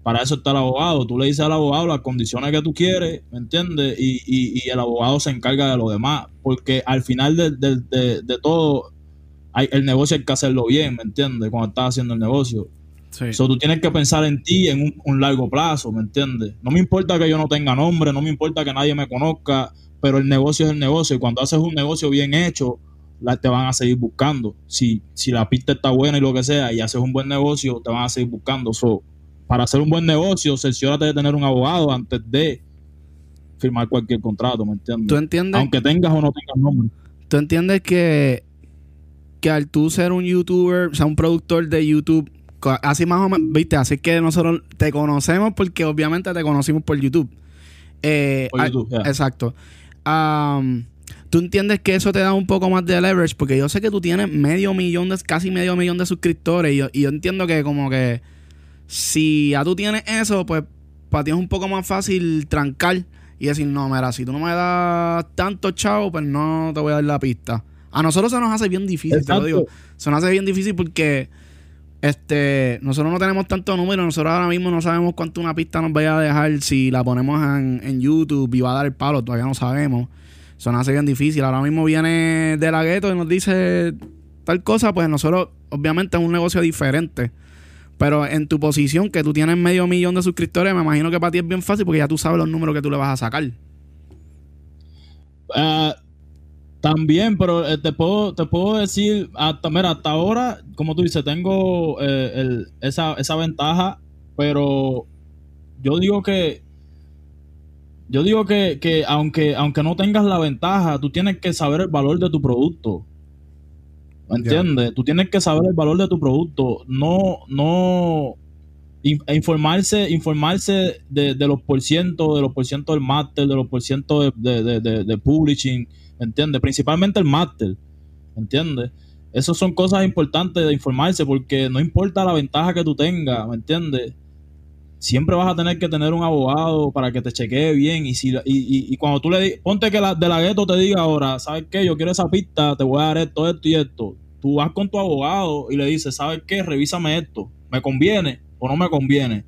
Para eso está el abogado. Tú le dices al abogado las condiciones que tú quieres, ¿me entiendes? Y, y- y el abogado se encarga de lo demás. Porque al final de, todo, hay, el negocio hay que hacerlo bien, ¿me entiendes? Cuando estás haciendo el negocio. Sí. So, tú tienes que pensar en ti en un, un largo plazo, ¿me entiendes? No me importa que yo no tenga nombre, no me importa que nadie me conozca, pero el negocio es el negocio y cuando haces un negocio bien hecho, la, te van a seguir buscando. Si, si la pista está buena y lo que sea y haces un buen negocio, te van a seguir buscando. So, para hacer un buen negocio, cerciórate de tener un abogado antes de firmar cualquier contrato, ¿me entiendes? ¿Tú entiendes? Aunque tengas o no tengas nombre. ¿Tú entiendes que, que al tú ser un youtuber, o sea, un productor de YouTube, así más o menos, viste, así que nosotros te conocemos porque obviamente te conocimos por YouTube. Eh, Por ah, YouTube. Exacto. Am, ¿Tú entiendes que eso te da un poco más de leverage? Porque yo sé que tú tienes medio millón, de, casi medio millón de suscriptores y yo, y yo entiendo que como que si ya tú tienes eso, pues para ti es un poco más fácil trancar y decir, no, mira, si tú no me das tanto chavo, pues no te voy a dar la pista. A nosotros se nos hace bien difícil, te lo digo. Se nos hace bien difícil porque este nosotros no tenemos tanto número, nosotros ahora mismo no sabemos cuánto una pista nos vaya a dejar si la ponemos en, en YouTube y va a dar el palo, todavía no sabemos. Se nos hace bien difícil. Ahora mismo viene de la gueto y nos dice tal cosa, pues nosotros obviamente es un negocio diferente. Pero en tu posición, que tú tienes medio millón de suscriptores, me imagino que para ti es bien fácil porque ya tú sabes los números que tú le vas a sacar. Ah, también, pero eh, te puedo, te puedo decir, hasta, mira, hasta ahora, como tú dices, tengo eh, el- esa, esa ventaja, pero yo digo que, yo digo que, que aunque, aunque no tengas la ventaja, tú tienes que saber el valor de tu producto. ¿Me entiendes? Tú tienes que saber el valor de tu producto. No, no in- e informarse, informarse de, de los porcientos, de los porcientos del máster, de los porcientos de, de, de, de publishing, ¿me entiendes? Principalmente el máster, ¿me entiendes? Esas son cosas importantes de informarse porque no importa la ventaja que tú tengas, ¿me entiendes? Siempre vas a tener que tener un abogado para que te chequee bien y si y, y, y cuando tú le di- ponte que la, de la gueto te diga ahora, ¿sabes qué? Yo quiero esa pista, te voy a dar esto, esto y esto. tú vas con tu abogado y le dices, ¿sabes qué? Revísame esto. ¿Me conviene o no me conviene?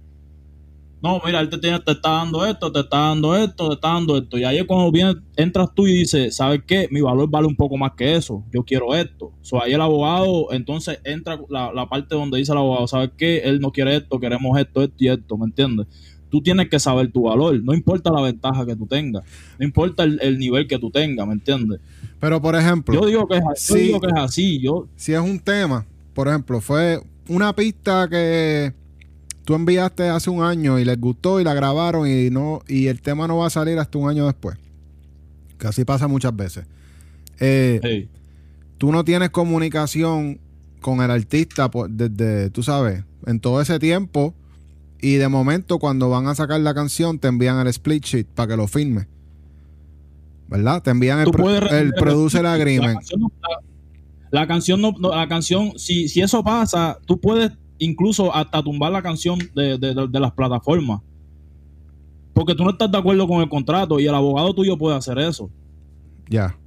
No, mira, él te, tiene, te está dando esto, te está dando esto, te está dando esto. Y ahí es cuando viene, entras tú y dices, ¿sabes qué? Mi valor vale un poco más que eso. Yo quiero esto. So, ahí el abogado, entonces entra la, la parte donde dice el abogado, ¿sabes qué? Él no quiere esto, queremos esto, esto y esto, ¿me entiendes? Tú tienes que saber tu valor. No importa la ventaja que tú tengas. No importa el, el nivel que tú tengas, ¿me entiendes? Pero, por ejemplo, Yo digo que es, así, yo digo que es así. Yo, si es un tema, por ejemplo, fue una pista que tú enviaste hace un año y les gustó y la grabaron y no y el tema no va a salir hasta un año después. Que así pasa muchas veces. Eh, hey, tú no tienes comunicación con el artista desde, tú sabes, en todo ese tiempo y de momento cuando van a sacar la canción te envían el split sheet para que lo firme. ¿Verdad? Te envían el, pro- el producer agreement. canción, no, la, la canción no, no- la canción, si, si eso pasa, tú puedes incluso hasta tumbar la canción de, de- de- de las plataformas. Porque tú no estás de acuerdo con el contrato y el abogado tuyo puede hacer eso. Ya.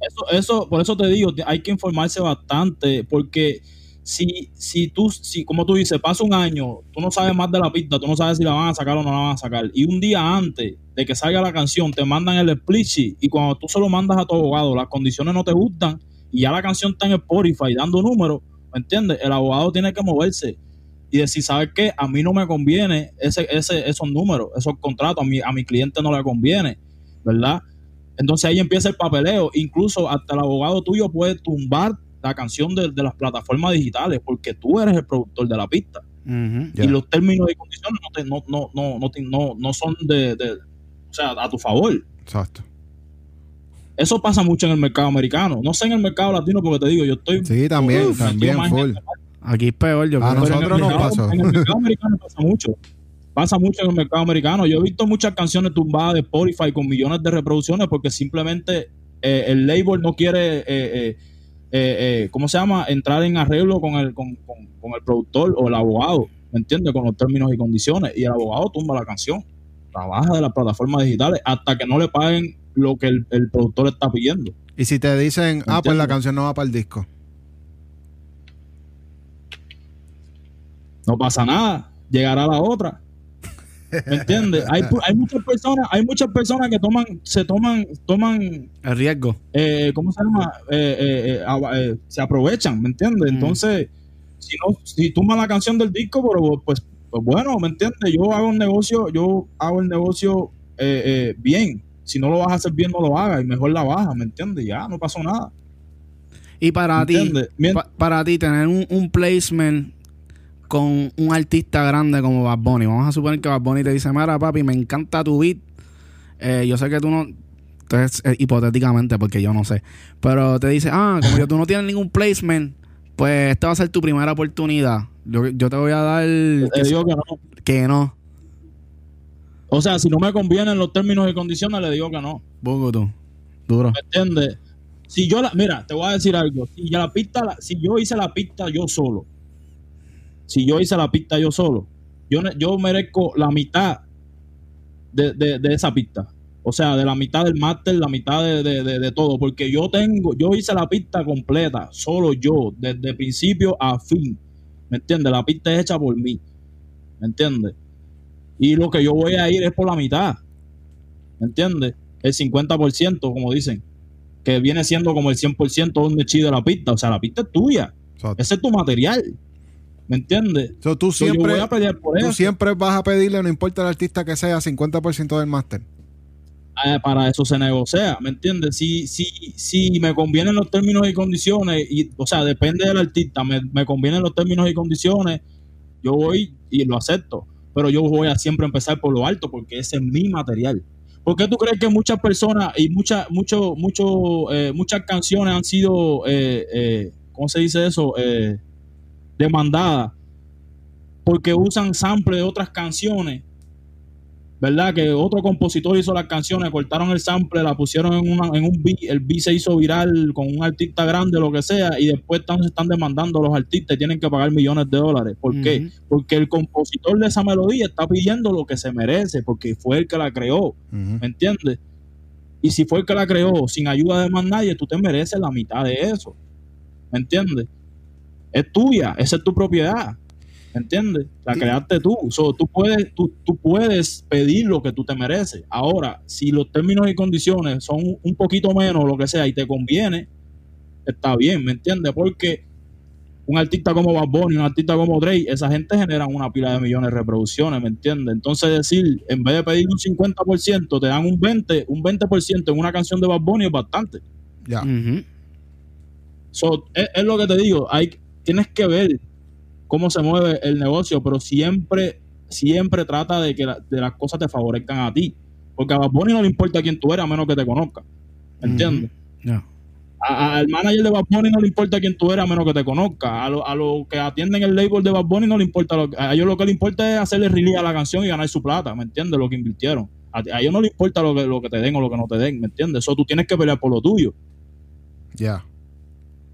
Eso, eso, por eso te digo, hay que informarse bastante, porque si, si tú, si como tú dices, pasa un año, tú no sabes más de la pista, tú no sabes si la van a sacar o no la van a sacar, y un día antes de que salga la canción te mandan el split sheet, y cuando tú se lo mandas a tu abogado, las condiciones no te gustan, y ya la canción está en Spotify dando números, ¿me entiendes? El abogado tiene que moverse y decir, ¿sabes qué? A mí no me conviene ese, ese, esos números, esos contratos, a mi, a mi cliente no le conviene, ¿verdad? Entonces ahí empieza el papeleo. Incluso hasta el abogado tuyo puede tumbar la canción de, de las plataformas digitales porque tú eres el productor de la pista. Y los términos y condiciones no, te- no, no, no, no, te- no, no son de, de- o sea, a tu favor. Exacto. Eso pasa mucho en el mercado americano. No sé en el mercado latino porque te digo, yo estoy... Sí, también, Uf, también, full. Aquí es peor, yo A creo. nosotros nos mercado- pasó. En el mercado americano pasa mucho. Pasa mucho en el mercado americano. Yo he visto muchas canciones tumbadas de Spotify con millones de reproducciones porque simplemente eh, el label no quiere, eh, eh, eh, eh, ¿cómo se llama? Entrar en arreglo con el, con, con- con el productor o el abogado, ¿me entiendes? Con los términos y condiciones. Y el abogado tumba la canción. Trabaja de las plataformas digitales hasta que no le paguen lo que el, el productor está pidiendo. Y si te dicen, ah, pues la canción no va para el disco. no pasa nada, llegará la otra. ¿Me entiendes? Hay, hay muchas personas, hay muchas personas que toman, se toman, toman, El riesgo. eh, ¿cómo se llama? Eh, eh, eh, eh, se aprovechan, ¿me entiendes? Mm. Entonces, si no, si toman la canción del disco, pero pues, pues bueno, ¿me entiendes? Yo hago un negocio, yo hago el negocio eh, eh, bien. Si no lo vas a hacer bien, no lo hagas y mejor la baja, ¿me entiendes? Ya, no pasó nada. Y para ti, para ti tener un, un placement con un artista grande como Bad Bunny, vamos a suponer que Bad Bunny te dice, mira papi, me encanta tu beat, Eh, yo sé que tú no, entonces eh, hipotéticamente porque yo no sé, pero te dice, ah, como que tú no tienes ningún placement, pues esta va a ser tu primera oportunidad. Yo, yo te voy a dar te digo que no. que no. O sea, si no me convienen los términos y condiciones, le digo que no. Bugo tú. Duro. ¿Me entiendes? Si yo la, mira, te voy a decir algo. Si ya la pista, la- si yo hice la pista yo solo, si yo hice la pista yo solo, yo, yo merezco la mitad de, de- de esa pista. O sea, de la mitad del máster, la mitad de, de- de- de todo. Porque yo tengo, yo hice la pista completa, solo yo, desde principio a fin. ¿Me entiendes? La pista es hecha por mí. ¿Me entiendes? Y lo que yo voy a ir es por la mitad. ¿Me entiendes? El 50%, como dicen. Que viene siendo como el 100% donde chide la pista. O sea, la pista es tuya. Exacto. Ese es tu material. ¿Me entiendes? So, tú So, siempre, voy a pelear por tú eso. siempre vas a pedirle, no importa el artista que sea, 50% del máster. Eh, para eso se negocia, ¿me entiendes? Si, si, si me convienen los términos y condiciones, y, o sea, depende del artista, me, me convienen los términos y condiciones, yo voy y lo acepto. Pero yo voy a siempre empezar por lo alto porque ese es mi material. ¿Por qué tú crees que muchas personas y muchas mucho, mucho, eh, muchas canciones han sido, eh, eh, ¿cómo se dice eso? Eh, demandadas porque usan sample de otras canciones ¿verdad? Que otro compositor hizo las canciones, cortaron el sample, la pusieron en, una, en un beat, el beat se hizo viral con un artista grande, lo que sea, y después están, están demandando a los artistas tienen que pagar millones de dólares. ¿Por qué? Porque el compositor de esa melodía está pidiendo lo que se merece, porque fue el que la creó, Ujú. ¿me entiendes? Y si fue el que la creó sin ayuda de más nadie, tú te mereces la mitad de eso. ¿me entiendes? Es tuya, esa es tu propiedad, ¿me entiendes? La Sí. creaste tú, so, tú, puedes, tú, tú puedes pedir lo que tú te mereces. Ahora, si los términos y condiciones son un poquito menos, lo que sea, y te conviene, está bien, ¿me entiendes? Porque un artista como Bad Bunny, un artista como Drake, esa gente genera una pila de millones de reproducciones, ¿me entiendes? Entonces decir, en vez de pedir un 50%, te dan un 20%, un 20% en una canción de Bad Bunny es bastante. Ya. Ujú. So, es, es lo que te digo, hay, tienes que ver cómo se mueve el negocio, pero siempre, siempre trata de que la- de las cosas te favorezcan a ti. Porque a Bad Bunny no le importa quién tú eres a menos que te conozca. ¿Me entiendes? A- al manager de Bad Bunny no le importa quién tú eres a menos que te conozca. A los a lo que atienden el label de Bad Bunny no le importa. Lo, a ellos lo que le importa es hacerle release a la canción y ganar su plata, ¿me entiendes? Lo que invirtieron. A, a ellos no les importa lo que, lo que te den o lo que no te den, ¿me entiendes? Eso tú tienes que pelear por lo tuyo. Ya. No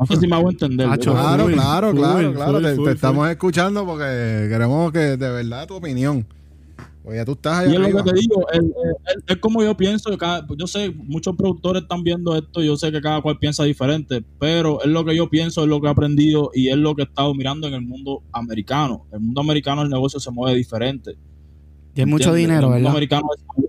sé si me hago entender. ¿verdad? Claro, full, claro, full, claro, claro. te, estamos escuchando porque queremos que de verdad tu opinión. Oye, tú estás ahí Y es lo que te digo, es como yo pienso, cada- yo sé, muchos productores están viendo esto, yo sé que cada cual piensa diferente, pero es lo que yo pienso, es lo que he aprendido y es lo que he estado mirando en el mundo americano. El mundo americano el negocio se mueve diferente. Y hay mucho dinero, El mundo ¿verdad? americano es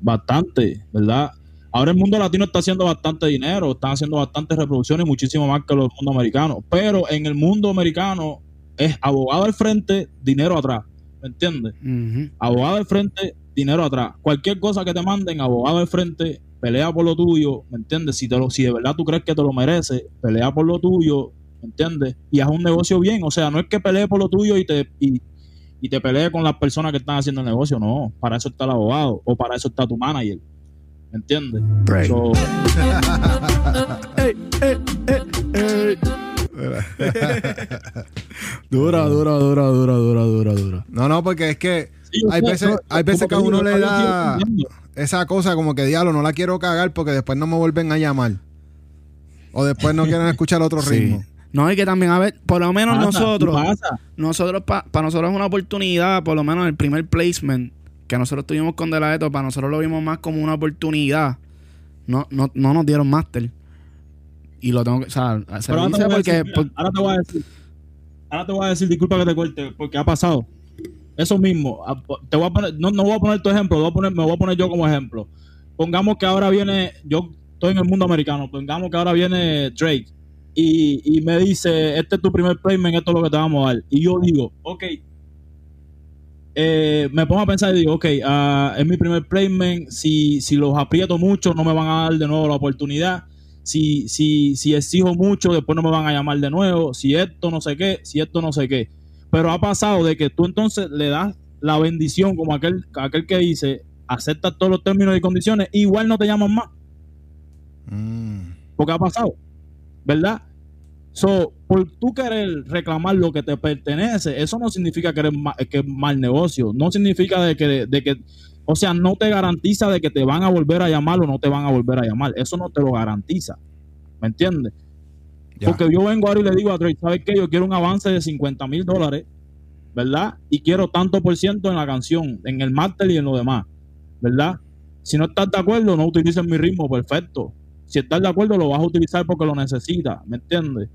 bastante, ¿verdad? Ahora el mundo latino está haciendo bastante dinero, están haciendo bastantes reproducciones, muchísimo más que los mundo americanos, pero en el mundo americano es abogado al frente, dinero atrás, ¿me entiendes? Abogado al frente, dinero atrás. Cualquier cosa que te manden, abogado al frente, pelea por lo tuyo, ¿me entiendes? Si, te lo, si de verdad tú crees que te lo mereces, pelea por lo tuyo, ¿me entiendes? Y haz un negocio bien. O sea, no es que pelee por lo tuyo y te, y, y te pelee con las personas que están haciendo el negocio, no. Para eso está el abogado o para eso está tu manager, ¿me entiendes? Right. So. Dura, dura, dura, dura, dura, dura, dura. No, no, porque es que sí, Hay sé, veces- no, hay veces que a uno le da- esa cosa como que diablo, no la quiero cagar porque después no me vuelven a llamar. O después no quieren escuchar otro Sí. ritmo. No, y que también, a ver, por lo menos Pasa, nosotros, pasa. nosotros para nosotros es una oportunidad, por lo menos el primer placement que nosotros tuvimos con De La Ghetto, para nosotros lo vimos más como una oportunidad. No, no, no nos dieron máster. Y lo tengo que, o sea, se Pero ahora te dice voy a porque, decir, mira, por- ahora te voy a decir, ahora te voy a decir, disculpa que te corte, porque ha pasado. Eso mismo, a- te voy a poner, no, no voy a poner tu ejemplo, voy a poner, me voy a poner yo como ejemplo. Pongamos que ahora viene, yo estoy en el mundo americano, pongamos que ahora viene Drake y, y me dice, este es tu primer placement, esto es lo que te vamos a dar. Y yo digo, ok, eh, me pongo a pensar y digo, ok, ah, es mi primer placement, si, si los aprieto mucho no me van a dar de nuevo la oportunidad si, si, si exijo mucho, después no me van a llamar de nuevo, si esto no sé qué, si esto no sé qué. Pero ha pasado de que tú entonces le das la bendición como aquel, aquel que dice, aceptas todos los términos y condiciones, igual no te llaman más, Mm. porque ha pasado, ¿verdad? So, por tú querer reclamar lo que te pertenece, eso no significa que, eres ma- que es mal negocio, no significa de que, de que, o sea, no te garantiza de que te van a volver a llamar o no te van a volver a llamar, eso no te lo garantiza, ¿me entiendes? Ya. Porque yo vengo ahora y le digo a Drake, ¿sabes qué? Yo quiero un avance de 50 mil dólares, ¿verdad? Y quiero tanto por ciento en la canción, en el máster y en lo demás, ¿verdad? Si no estás de acuerdo, no utilices mi ritmo, perfecto. Si estás de acuerdo, lo vas a utilizar porque lo necesitas, ¿me entiendes?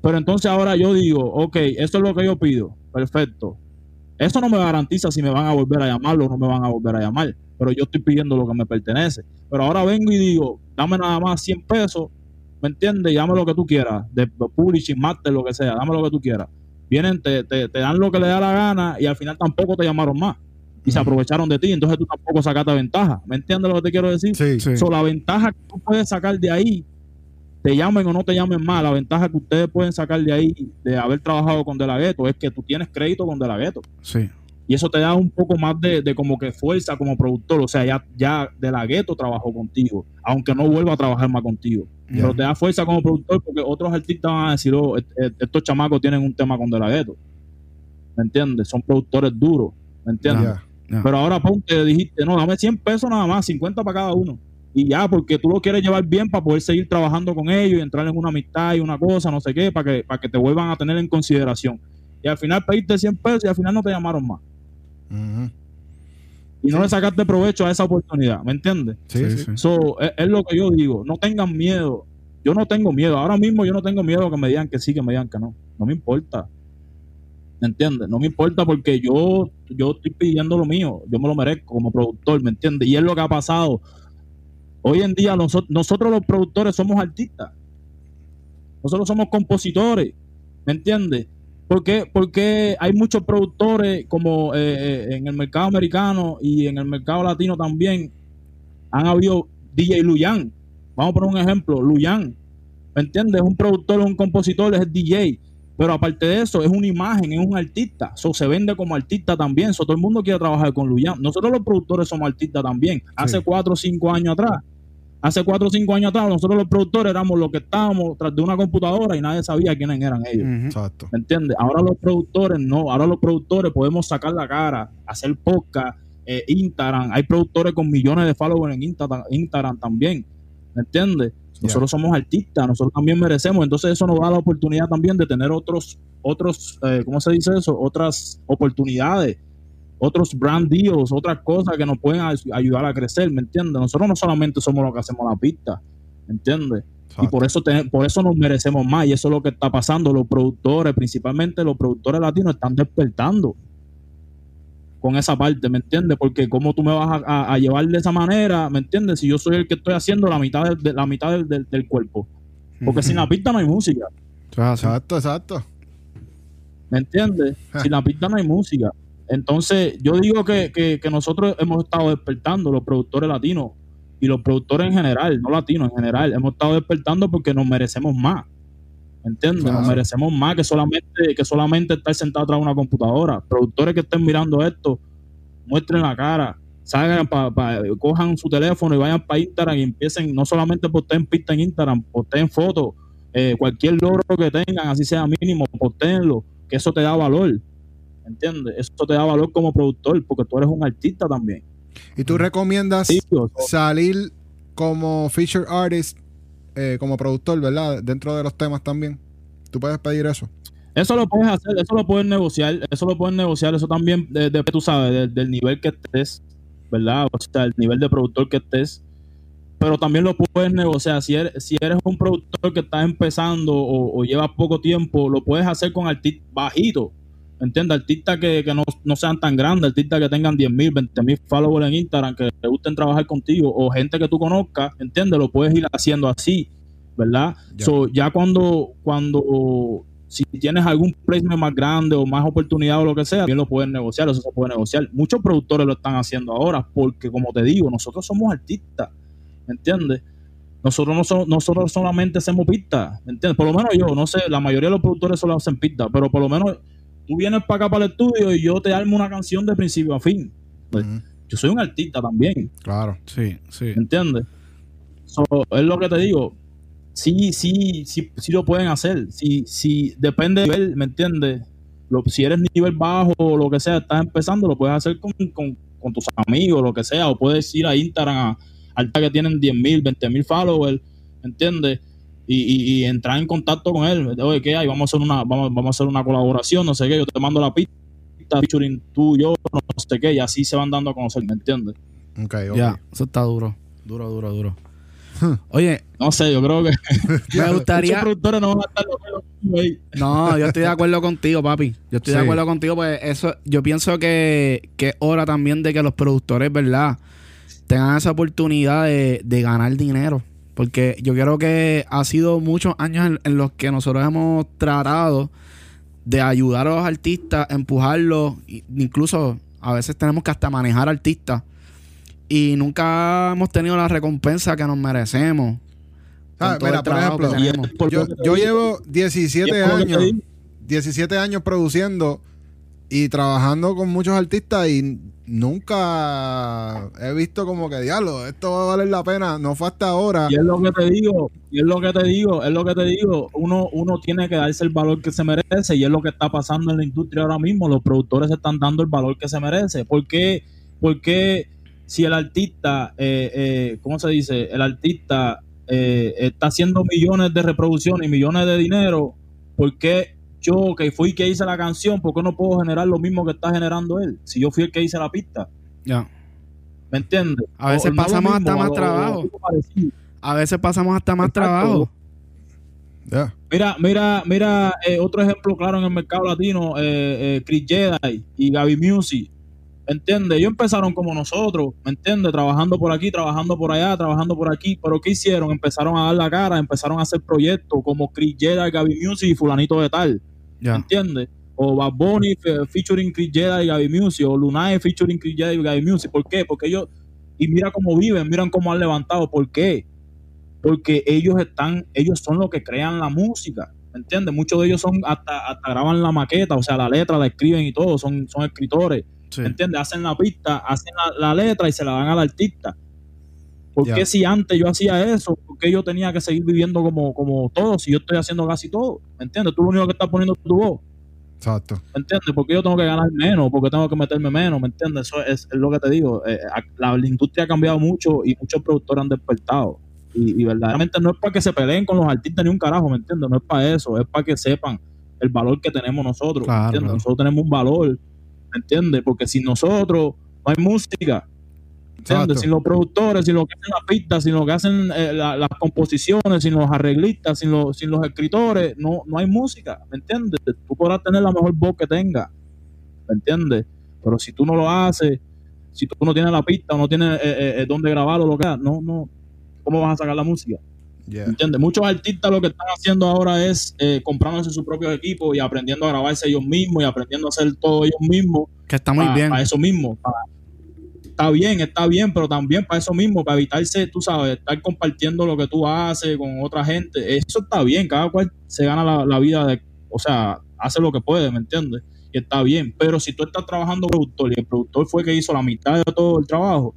Pero entonces ahora yo digo, ok, eso es lo que yo pido, perfecto. Eso no me garantiza si me van a volver a llamar o no me van a volver a llamar, pero yo estoy pidiendo lo que me pertenece. Pero ahora vengo y digo, dame nada más 100 pesos ¿me entiendes? Y dame lo que tú quieras, de publishing, master, lo que sea, dame lo que tú quieras. Vienen, te, te, te dan lo que le da la gana y al final tampoco te llamaron más. Y se aprovecharon de ti, entonces tú tampoco sacaste ventaja. ¿Me entiendes lo que te quiero decir? Sí. Sí. So, la ventaja que tú puedes sacar de ahí, te llamen o no te llamen más, la ventaja que ustedes pueden sacar de ahí, de haber trabajado con De La Ghetto, es que tú tienes crédito con De La Ghetto. sí. Y eso te da un poco más de, de como que fuerza como productor. O sea, ya, ya De La Ghetto trabajó contigo, aunque no vuelva a trabajar más contigo. Pero te da fuerza como productor porque otros artistas van a decir, oh, est- est- estos chamacos tienen un tema con De La Ghetto. ¿Me entiendes? Son productores duros. ¿Me entiendes? Pero ahora ponte, dijiste, no, dame 100 pesos nada más, 50 para cada uno. Y ya, porque tú lo quieres llevar bien para poder seguir trabajando con ellos y entrar en una amistad y una cosa, no sé qué, para que, para que te vuelvan a tener en consideración. Y al final pediste 100 pesos y al final no te llamaron más. Ujú. Y no le sacaste provecho a esa oportunidad, ¿me entiendes? Sí, Sí, sí. sí. So, es, es lo que yo digo, no tengan miedo. yo no tengo miedo. Ahora mismo yo no tengo miedo que me digan que sí, que me digan que no. No me importa. ¿Me entiendes? No me importa porque yo, yo estoy pidiendo lo mío. Yo me lo merezco como productor, ¿me entiendes? Y es lo que ha pasado. Hoy en día nosotros, nosotros los productores somos artistas. Nosotros somos compositores, ¿me entiendes? Porque, porque hay muchos productores como eh, eh, en el mercado americano y en el mercado latino también han habido DJ Luyan. Vamos a poner un ejemplo, Luyan. ¿Me entiendes? Es un productor, es un compositor, es DJ. Pero aparte de eso, es una imagen, es un artista. So, se vende como artista también. So, todo el mundo quiere trabajar con Luyan. Nosotros los productores somos artistas también. Hace cuatro o cinco años atrás, hace cuatro o cinco años atrás, nosotros los productores éramos los que estábamos tras de una computadora y nadie sabía quiénes eran ellos. Exacto. ¿Me entiendes? Ahora los productores no, ahora los productores podemos sacar la cara, hacer podcast, eh, Instagram. Hay productores con millones de followers en Instagram, Instagram también. ¿Me entiendes? Nosotros somos artistas, nosotros también merecemos. Entonces eso nos da la oportunidad también de tener otros, otros, eh, ¿cómo se dice eso? Otras oportunidades, otros brand deals, otras cosas que nos pueden ay- ayudar a crecer, ¿me entiendes? Nosotros no solamente somos los que hacemos la pista, ¿me entiendes? Y por eso, te- por eso nos merecemos más. Y eso es lo que está pasando. Los productores, principalmente los productores latinos, están despertando con esa parte, ¿me entiendes? Porque cómo tú me vas a, a- a llevar de esa manera, ¿me entiendes? Si yo soy el que estoy haciendo la mitad, del- de, la mitad del, del- del cuerpo. Porque sin la pista no hay música. Exacto, exacto. ¿me entiendes? Sin la pista no hay música. Entonces, yo digo que, que- que nosotros hemos estado despertando, los productores latinos y los productores en general, no latinos en general, hemos estado despertando porque nos merecemos más. ¿Me entiendes? Claro. Nos merecemos más que solamente, que solamente estar sentado atrás de una computadora. Productores que estén mirando esto, muestren la cara, salgan pa, pa- cojan su teléfono y vayan para Instagram y empiecen, no solamente posteen pista en Instagram, posteen fotos, eh, cualquier logro que tengan, así sea mínimo, postéenlo, que eso te da valor. ¿Entiendes? Eso te da valor como productor, porque tú eres un artista también. ¿Y tú recomiendas Sí, salir como feature artist, eh, como productor, ¿verdad? Dentro de los temas también. ¿Tú puedes pedir eso? Eso lo puedes hacer, eso lo puedes negociar, eso lo puedes negociar, eso también, de, de- tú sabes, de- del nivel que estés, ¿verdad? O sea, el nivel de productor que estés. Pero también lo puedes negociar. Si eres, si eres un productor que estás empezando o, o llevas poco tiempo, lo puedes hacer con artistas bajitos. ¿Entiendes? Artistas que, que no, no sean tan grandes, artistas que tengan 10 mil, 20 mil followers en Instagram, que te gusten trabajar contigo, o gente que tú conozcas, ¿entiendes? Lo puedes ir haciendo así, ¿verdad? Ya. So, ya cuando, cuando si tienes algún placement más grande o más oportunidad o lo que sea, bien lo puedes negociar, eso se puede negociar. Muchos productores lo están haciendo ahora porque, como te digo, nosotros somos artistas, ¿me entiendes? Nosotros no so- nosotros solamente hacemos pistas, ¿me entiendes? Por lo menos yo, no sé, la mayoría de los productores solo hacen pistas, pero por lo menos tú vienes para acá para el estudio y yo te armo una canción de principio a fin. Pues, Yo soy un artista también. Claro. Sí, sí. ¿Me entiendes? So, es lo que te digo. Sí, sí, sí, sí lo pueden hacer. Sí, sí, depende del nivel, ¿me entiendes? Lo- si eres nivel bajo o lo que sea, estás empezando, lo puedes hacer con, con- con tus amigos, lo que sea, o puedes ir a Instagram a alta que tienen 10 mil, 20 mil followers, ¿me entiendes? Y, y- y entrar en contacto con él. Oye, ¿qué hay? Vamos a hacer una, vamos, vamos a hacer una colaboración, no sé qué, yo te mando la pista, featuring tú, yo, no sé qué, y así se van dando a conocer, ¿me entiendes? Ok, ok. Ya, eso está duro. Duro, duro, duro. Oye, No sé, yo creo que me gustaría. no van a estar locos ahí. No, yo estoy de acuerdo contigo, papi. Yo estoy de acuerdo contigo, pues eso, yo pienso que, que es hora también de que los productores, ¿verdad? Tengan esa oportunidad de, de ganar dinero. Porque yo creo que ha sido muchos años en, en los que nosotros hemos tratado de ayudar a los artistas, empujarlos, incluso a veces tenemos que hasta manejar artistas. Y nunca hemos tenido la recompensa que nos merecemos. Ah, mira, por ejemplo, Yo, yo llevo y es 17 por lo que te años, digo. 17 años produciendo y trabajando con muchos artistas y nunca he visto como que, diablo, esto va a valer la pena. No fue hasta ahora. Y es lo que te digo, y es lo que te digo, es lo que te digo. Uno, uno tiene que darse el valor que se merece y es lo que está pasando en la industria ahora mismo. Los productores están dando el valor que se merece. ¿Por qué? Porque si el artista, eh, eh, ¿cómo se dice? El artista eh, está haciendo millones de reproducciones y millones de dinero, ¿por qué yo que fui que hice la canción, por qué no puedo generar lo mismo que está generando él? Si yo fui el que hice la pista, Ya. ¿me entiendes? A veces O- no lo pasamos hasta mismo, más trabajo. A veces pasamos hasta más Exacto. trabajo. Yeah. Mira, mira, mira, eh, otro ejemplo claro en el mercado latino, eh, eh, Chris Jedi y Gaby Music. ¿Me entiendes? Ellos empezaron como nosotros, ¿me entiendes? Trabajando por aquí, trabajando por allá, trabajando por aquí. Pero ¿qué hicieron? Empezaron a dar la cara, empezaron a hacer proyectos como Chris Jedi, Gaby Music y Fulanito de Tal. ¿Me Ya. entiendes? O Bad Bunny fe- featuring Chris Jedi y Gaby Music, o Lunay featuring Chris Jedi y Gaby Music. ¿Por qué? Porque ellos, y mira cómo viven, miran cómo han levantado. ¿Por qué? Porque ellos están, ellos son los que crean la música. ¿Me entiendes? Muchos de ellos son hasta, hasta graban la maqueta, o sea, la letra la escriben y todo, son, son escritores. Sí. ¿Me entiendes? Hacen la pista, hacen la, la letra y se la dan al artista. ¿Por qué si antes yo hacía eso? ¿Por qué yo tenía que seguir viviendo como, como todo si yo estoy haciendo casi todo? ¿Me entiendes? Tú lo único que estás poniendo es tu voz. Exacto. ¿Me entiendes? Porque yo tengo que ganar menos, porque tengo que meterme menos, ¿me entiendes? Eso es, es lo que te digo. Eh, la, la industria ha cambiado mucho y muchos productores han despertado. Y, y verdaderamente no es para que se peleen con los artistas ni un carajo, ¿me entiendes? No es para eso, es para que sepan el valor que tenemos nosotros. ¿me entiendes? claro. Nosotros tenemos un valor, ¿me entiendes? Porque sin nosotros no hay música. ¿Me ¿Entiendes? Exacto. Sin los productores, sin los que hacen las pistas, sin los que hacen eh, la- las composiciones, sin los arreglistas, sin los, sin los escritores, no, no hay música, ¿me entiendes? Tú podrás tener la mejor voz que tengas, ¿me entiendes? Pero si tú no lo haces, si tú no tienes la pista o no tienes eh, eh, eh, dónde grabarlo, lo que sea, no, no, ¿cómo vas a sacar la música? Yeah. ¿Me entiendes? Muchos artistas lo que están haciendo ahora es eh, comprándose sus propios equipos y aprendiendo a grabarse ellos mismos y aprendiendo a hacer todo ellos mismos Que está muy bien. para eso mismo. pa- está bien, está bien, pero también para eso mismo, para evitarse, tú sabes, estar compartiendo lo que tú haces con otra gente. Eso está bien, cada cual se gana la, la vida de, o sea, hace lo que puede, ¿me entiendes? Y está bien, pero si tú estás trabajando productor y el productor fue que hizo la mitad de todo el trabajo,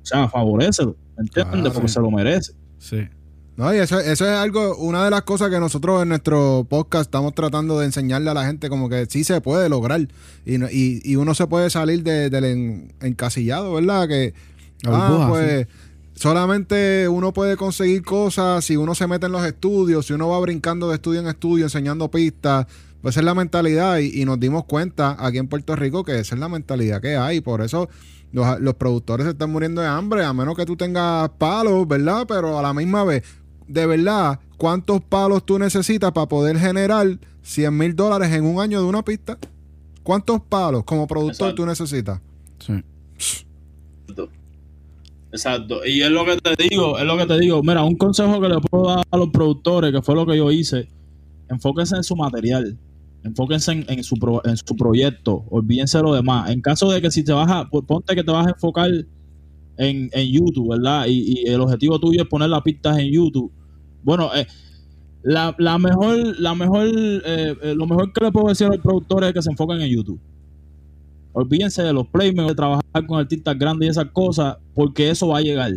o sea, favorecelo, ¿me entiendes? Porque sí. se lo merece. Sí. No, y eso, eso es algo, una de las cosas que nosotros en nuestro podcast estamos tratando de enseñarle a la gente como que sí se puede lograr y, y, y uno se puede salir de- del en- encasillado, ¿verdad? Que ah, burbuja, pues solamente uno puede conseguir cosas si uno se mete en los estudios, si uno va brincando de estudio en estudio enseñando pistas, pues esa es la mentalidad y, y nos dimos cuenta aquí en Puerto Rico que esa es la mentalidad que hay, por eso los, los productores se están muriendo de hambre, a menos que tú tengas palos, ¿verdad? Pero a la misma vez, de verdad, ¿cuántos palos tú necesitas para poder generar 100 mil dólares en un año de una pista? ¿Cuántos palos como productor Exacto. tú necesitas? Sí. Exacto. Y es lo que te digo, es lo que te digo. Mira, un consejo que le puedo dar a los productores, que fue lo que yo hice, enfóquense en su material, enfóquense en, en su, pro- en su proyecto, olvídense de lo demás. En caso de que si te vas a, pon- ponte que te vas a enfocar en, en YouTube, ¿verdad? Y, el objetivo tuyo es poner las pistas en YouTube. Bueno, eh, la, la mejor, la mejor, eh, eh, lo mejor que le puedo decir a los productores es que se enfoquen en YouTube. Olvídense de los playmates, de trabajar con artistas grandes y esas cosas, porque eso va a llegar.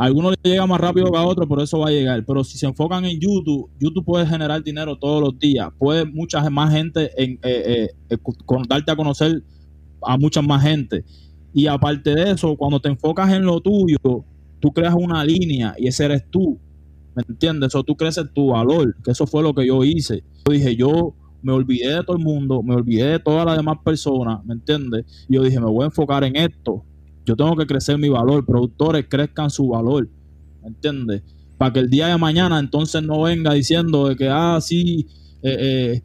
A algunos les llega más rápido que a otros, pero eso va a llegar. Pero si se enfocan en YouTube, YouTube puede generar dinero todos los días. Puede mucha más gente en, eh, eh, con, darte a conocer a mucha más gente. Y aparte de eso, cuando te enfocas en lo tuyo, tú creas una línea y ese eres tú. ¿Me entiendes? Eso tú creces tu valor, que eso fue lo que yo hice. Yo dije, yo me olvidé de todo el mundo, me olvidé de todas las demás personas, ¿me entiendes? Y yo dije, me voy a enfocar en esto. Yo tengo que crecer mi valor, productores crezcan su valor, ¿me entiendes? Para que el día de mañana entonces no venga diciendo de que, ah, sí, eh, eh,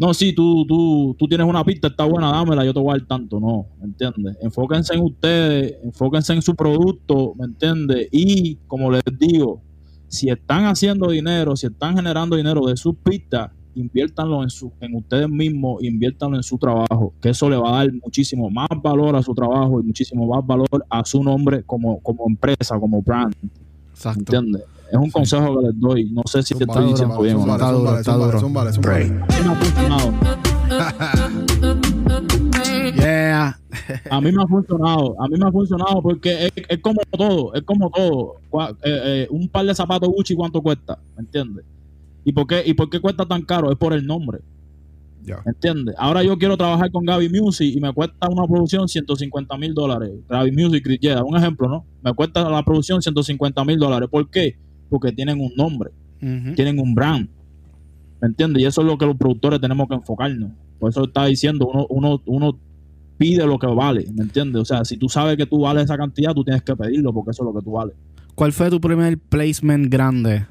no, sí, tú, tú, tú tienes una pista, está buena, dámela, yo te voy a dar tanto, no, ¿me entiendes? Enfóquense en ustedes, enfóquense en su producto, ¿me entiendes? Y como les digo, si están haciendo dinero, si están generando dinero de sus pistas, inviértanlo en, su, en ustedes mismos, inviértanlo en su trabajo, que eso le va a dar muchísimo más valor a su trabajo y muchísimo más valor a su nombre como, como empresa, como brand, Exacto. ¿entiendes? Es un consejo que les doy, no sé si te estoy diciendo bien o no. Está duro, está duro. zúmbale, zúmbale. A mí me ha funcionado. Yeah. A mí me ha funcionado, a mí me ha funcionado porque es, es como todo, es como todo. Eh, eh, un par de zapatos Gucci, ¿cuánto cuesta? ¿Me entiendes? ¿Y por, qué, ¿Y por qué cuesta tan caro? Es por el nombre. ¿me entiendes? Ahora yo quiero trabajar con Gaby Music y me cuesta una producción 150 mil dólares. Gaby Music, Chris Jeda, un ejemplo, ¿no? Me cuesta la producción 150 mil dólares. ¿Por qué? Porque tienen un nombre, tienen un brand, ¿me entiendes? Y eso es lo que los productores tenemos que enfocarnos. Por eso está diciendo, uno, uno, uno pide lo que vale, ¿me entiendes? O sea, si tú sabes que tú vales esa cantidad, tú tienes que pedirlo porque eso es lo que tú vales. ¿Cuál fue tu primer placement grande?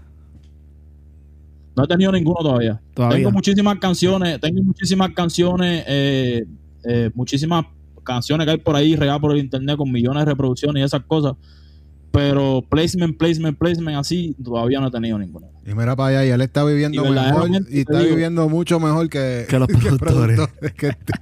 No he tenido ninguno todavía. Todavía. Tengo muchísimas canciones, tengo muchísimas canciones, eh, eh, muchísimas canciones que hay por ahí regadas por el internet con millones de reproducciones y esas cosas. Pero placement, placement, placement, así todavía no he tenido ninguno. Y mira para allá, y él está viviendo Y mejor y está digo- viviendo mucho mejor que, Que los productores. que t-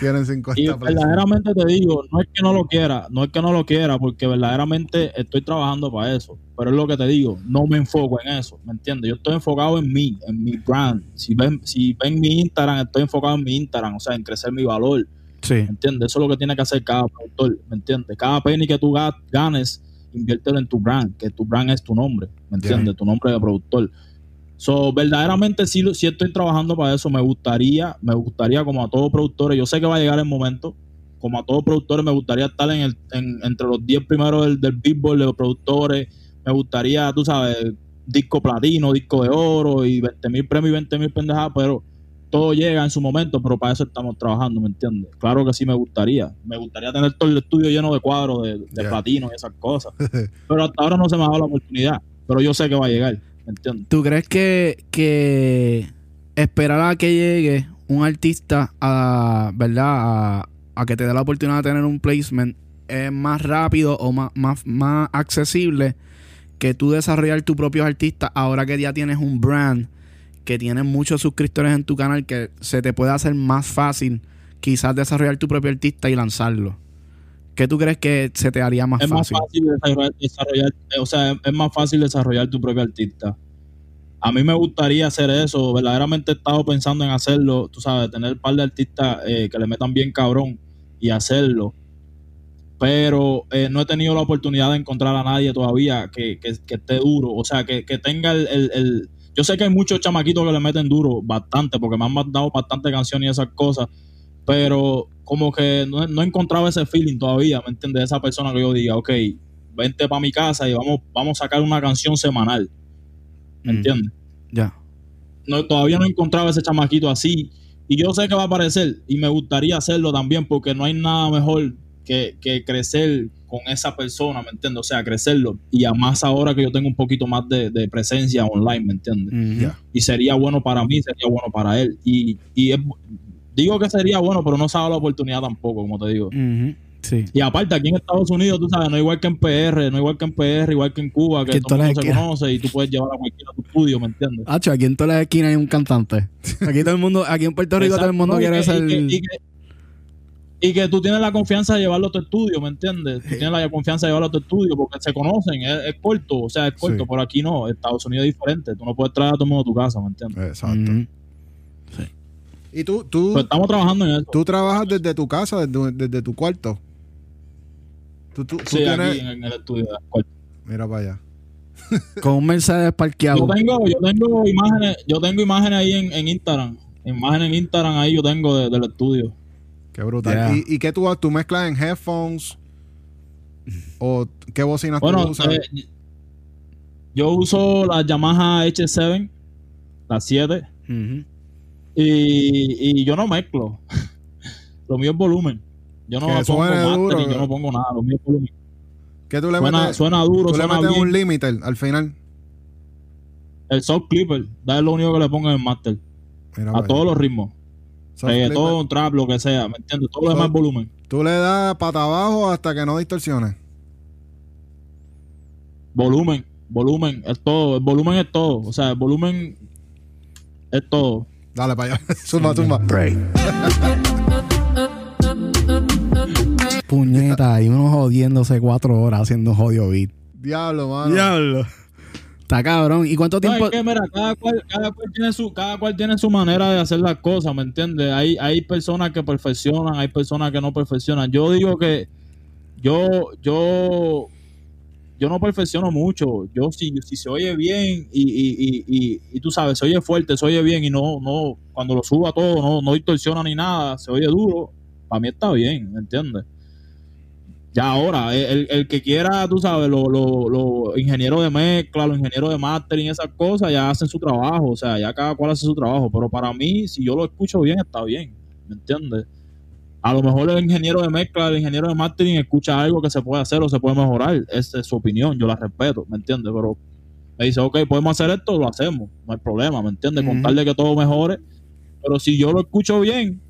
tienen 50 Y verdaderamente te digo, no es que no lo quiera, no es que no lo quiera, porque verdaderamente estoy trabajando para eso. Pero es lo que te digo, no me enfoco en eso, ¿me entiendes? Yo estoy enfocado en mí, en mi brand. Si ven, si ven mi Instagram, estoy enfocado en mi Instagram, o sea, en crecer mi valor. Sí. ¿Me entiendes? Eso es lo que tiene que hacer cada productor, ¿me entiendes? Cada penny que tú ga- ganes, inviértelo en tu brand, que tu brand es tu nombre, ¿me entiendes? Tu nombre de productor. So, verdaderamente sí, sí estoy trabajando para eso. Me gustaría, me gustaría como a todos productores, yo sé que va a llegar el momento, como a todos productores, me gustaría estar en el, en- entre los 10 primeros del, del Billboard de los productores. Me gustaría, tú sabes, disco platino, disco de oro y 20 mil premios y 20 mil pendejadas, pero todo llega en su momento, pero para eso estamos trabajando, ¿me entiendes? Claro que sí me gustaría. Me gustaría tener todo el estudio lleno de cuadros de, de Yeah. platino y esas cosas. pero hasta ahora no se me ha dado la oportunidad. Pero yo sé que va a llegar, ¿me entiendes? ¿Tú crees que, que esperar a que llegue un artista a, ¿verdad? A, a que te dé la oportunidad de tener un placement es más rápido o más, más, más accesible que tú desarrollar tu propio artista ahora que ya tienes un brand, que tienes muchos suscriptores en tu canal, que se te puede hacer más fácil quizás desarrollar tu propio artista y lanzarlo? ¿Qué tú crees que se te haría más es más fácil? fácil desarrollar, desarrollar- o sea, es más fácil desarrollar tu propio artista. A mí me gustaría hacer eso, verdaderamente he estado pensando en hacerlo, tú sabes, tener un par de artistas eh, que le metan bien cabrón y hacerlo. Pero eh, no he tenido la oportunidad de encontrar a nadie todavía que, que- que esté duro, o sea, que, que tenga el, el- el- Yo sé que hay muchos chamaquitos que le meten duro, bastante, porque me han mandado bastante canciones y esas cosas, pero como que no, no he encontrado ese feeling todavía, ¿me entiendes? Esa persona que yo diga, ok, vente para mi casa y vamos, vamos a sacar una canción semanal, ¿me Mm. entiendes? Ya. No, todavía no he encontrado ese chamaquito así. Y yo sé que va a aparecer y me gustaría hacerlo también porque no hay nada mejor que, que crecer con esa persona, ¿me entiendes? O sea, crecerlo. Y además ahora que yo tengo un poquito más de, de presencia online, ¿me entiendes? Y sería bueno para mí, sería bueno para él. Y, y es- digo que sería bueno, pero no se ha dado la oportunidad tampoco, como te digo. Sí. Y aparte, aquí en Estados Unidos, tú sabes, no igual que en PR, no igual que en PR, igual que en Cuba, que todo el mundo se conoce y tú puedes llevar a cualquiera a tu estudio, ¿me entiendes? Hacho, aquí en todas las esquinas hay un cantante. Aquí todo el mundo, aquí en Puerto Rico todo el mundo quiere ¿no? y que- ser. Y que, y que- y que tú tienes la confianza de llevarlo a tu estudio, ¿me entiendes? Tú tienes la confianza de llevarlo a tu estudio porque se conocen, es, es corto, o sea, es corto. Sí. Por aquí no, Estados Unidos es diferente. Tú no puedes traer a todo el mundo a tu casa, ¿me entiendes? Exacto. Ujú. Y tú, tú, Pero estamos trabajando en eso. tú trabajas desde tu casa, desde, desde tu cuarto. Tú, tú, tú sí, tienes... aquí en, en el estudio. corto. Mira para allá. Con un Mercedes parqueado. Yo tengo, yo tengo imágenes, yo tengo imágenes ahí en, en Instagram. Imágenes en Instagram ahí yo tengo de- del estudio. Qué brutal. Yeah. ¿Y, ¿Y qué tú, tú mezclas en headphones? ¿O qué bocinas tú Bueno, usas? eh, yo uso la Yamaha H7, la 7, Ujú. y, y yo no mezclo. lo mío es volumen. Yo no pongo duro, yo no pongo nada, lo mío es volumen. ¿Qué tú le Suena, metes? suena duro, tú le metes bien. un limiter al final. El soft clipper, da es lo único que le pongo en el master. Mira A todos los ritmos. Clipper. Reggaetón, trap, lo que sea, ¿me entiendes? Todo lo demás volumen. Tú le das pata abajo hasta que no distorsiones. Volumen, volumen, es todo. El volumen es todo. O sea, el volumen es todo. Dale para allá. zumba, zumba. Puñeta, y uno jodiéndose cuatro horas haciendo jodido beat. Diablo, mano. Diablo. Está cabrón. ¿Y cuánto No, tiempo? es que, mira, cada cual, cada cual tiene su, cada cual tiene su manera de hacer las cosas, ¿me entiendes? Hay, hay personas que perfeccionan, hay personas que no perfeccionan. Yo digo que yo, yo, yo no perfecciono mucho. Yo si, si se oye bien y, y, y, y, y tú sabes, se oye fuerte, se oye bien y no, no, cuando lo suba todo, no, no distorsiona ni nada, se oye duro, para mí está bien, ¿me entiendes? Ya ahora, el, el- que quiera, tú sabes, los lo, lo ingenieros de mezcla, los ingenieros de mastering, esas cosas, ya hacen su trabajo, o sea, ya cada cual hace su trabajo, pero para mí, si yo lo escucho bien, está bien, ¿me entiendes? A lo mejor el ingeniero de mezcla, el ingeniero de mastering escucha algo que se puede hacer o se puede mejorar, esa es su opinión, yo la respeto, ¿me entiendes? Pero me dice, ok, podemos hacer esto, lo hacemos, no hay problema, ¿me entiendes? Con tal de que todo mejore. Pero si yo lo escucho bien,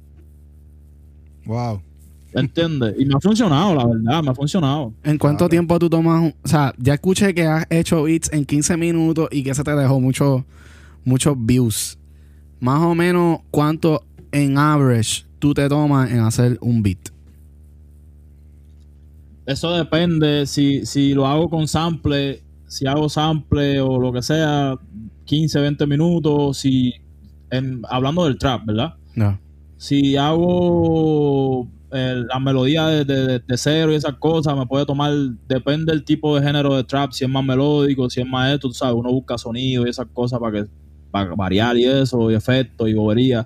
Wow. ¿Entiendes? Y me ha funcionado, la verdad, me ha funcionado. ¿En cuánto Claro. tiempo tú tomas? un- o sea, ya escuché que has hecho beats en 15 minutos y que se te dejó mucho- muchos views. Más o menos, ¿cuánto en average tú te tomas en hacer un beat? Eso depende, si, si lo hago con sample, si hago sample o lo que sea, 15, 20 minutos, si en- hablando del trap, ¿verdad? No. Si hago eh, la melodía de, de- de cero y esas cosas, me puede tomar, depende del tipo de género de trap, si es más melódico, si es más esto, tú sabes, uno busca sonido y esas cosas para que para variar y eso, y efectos y bobería.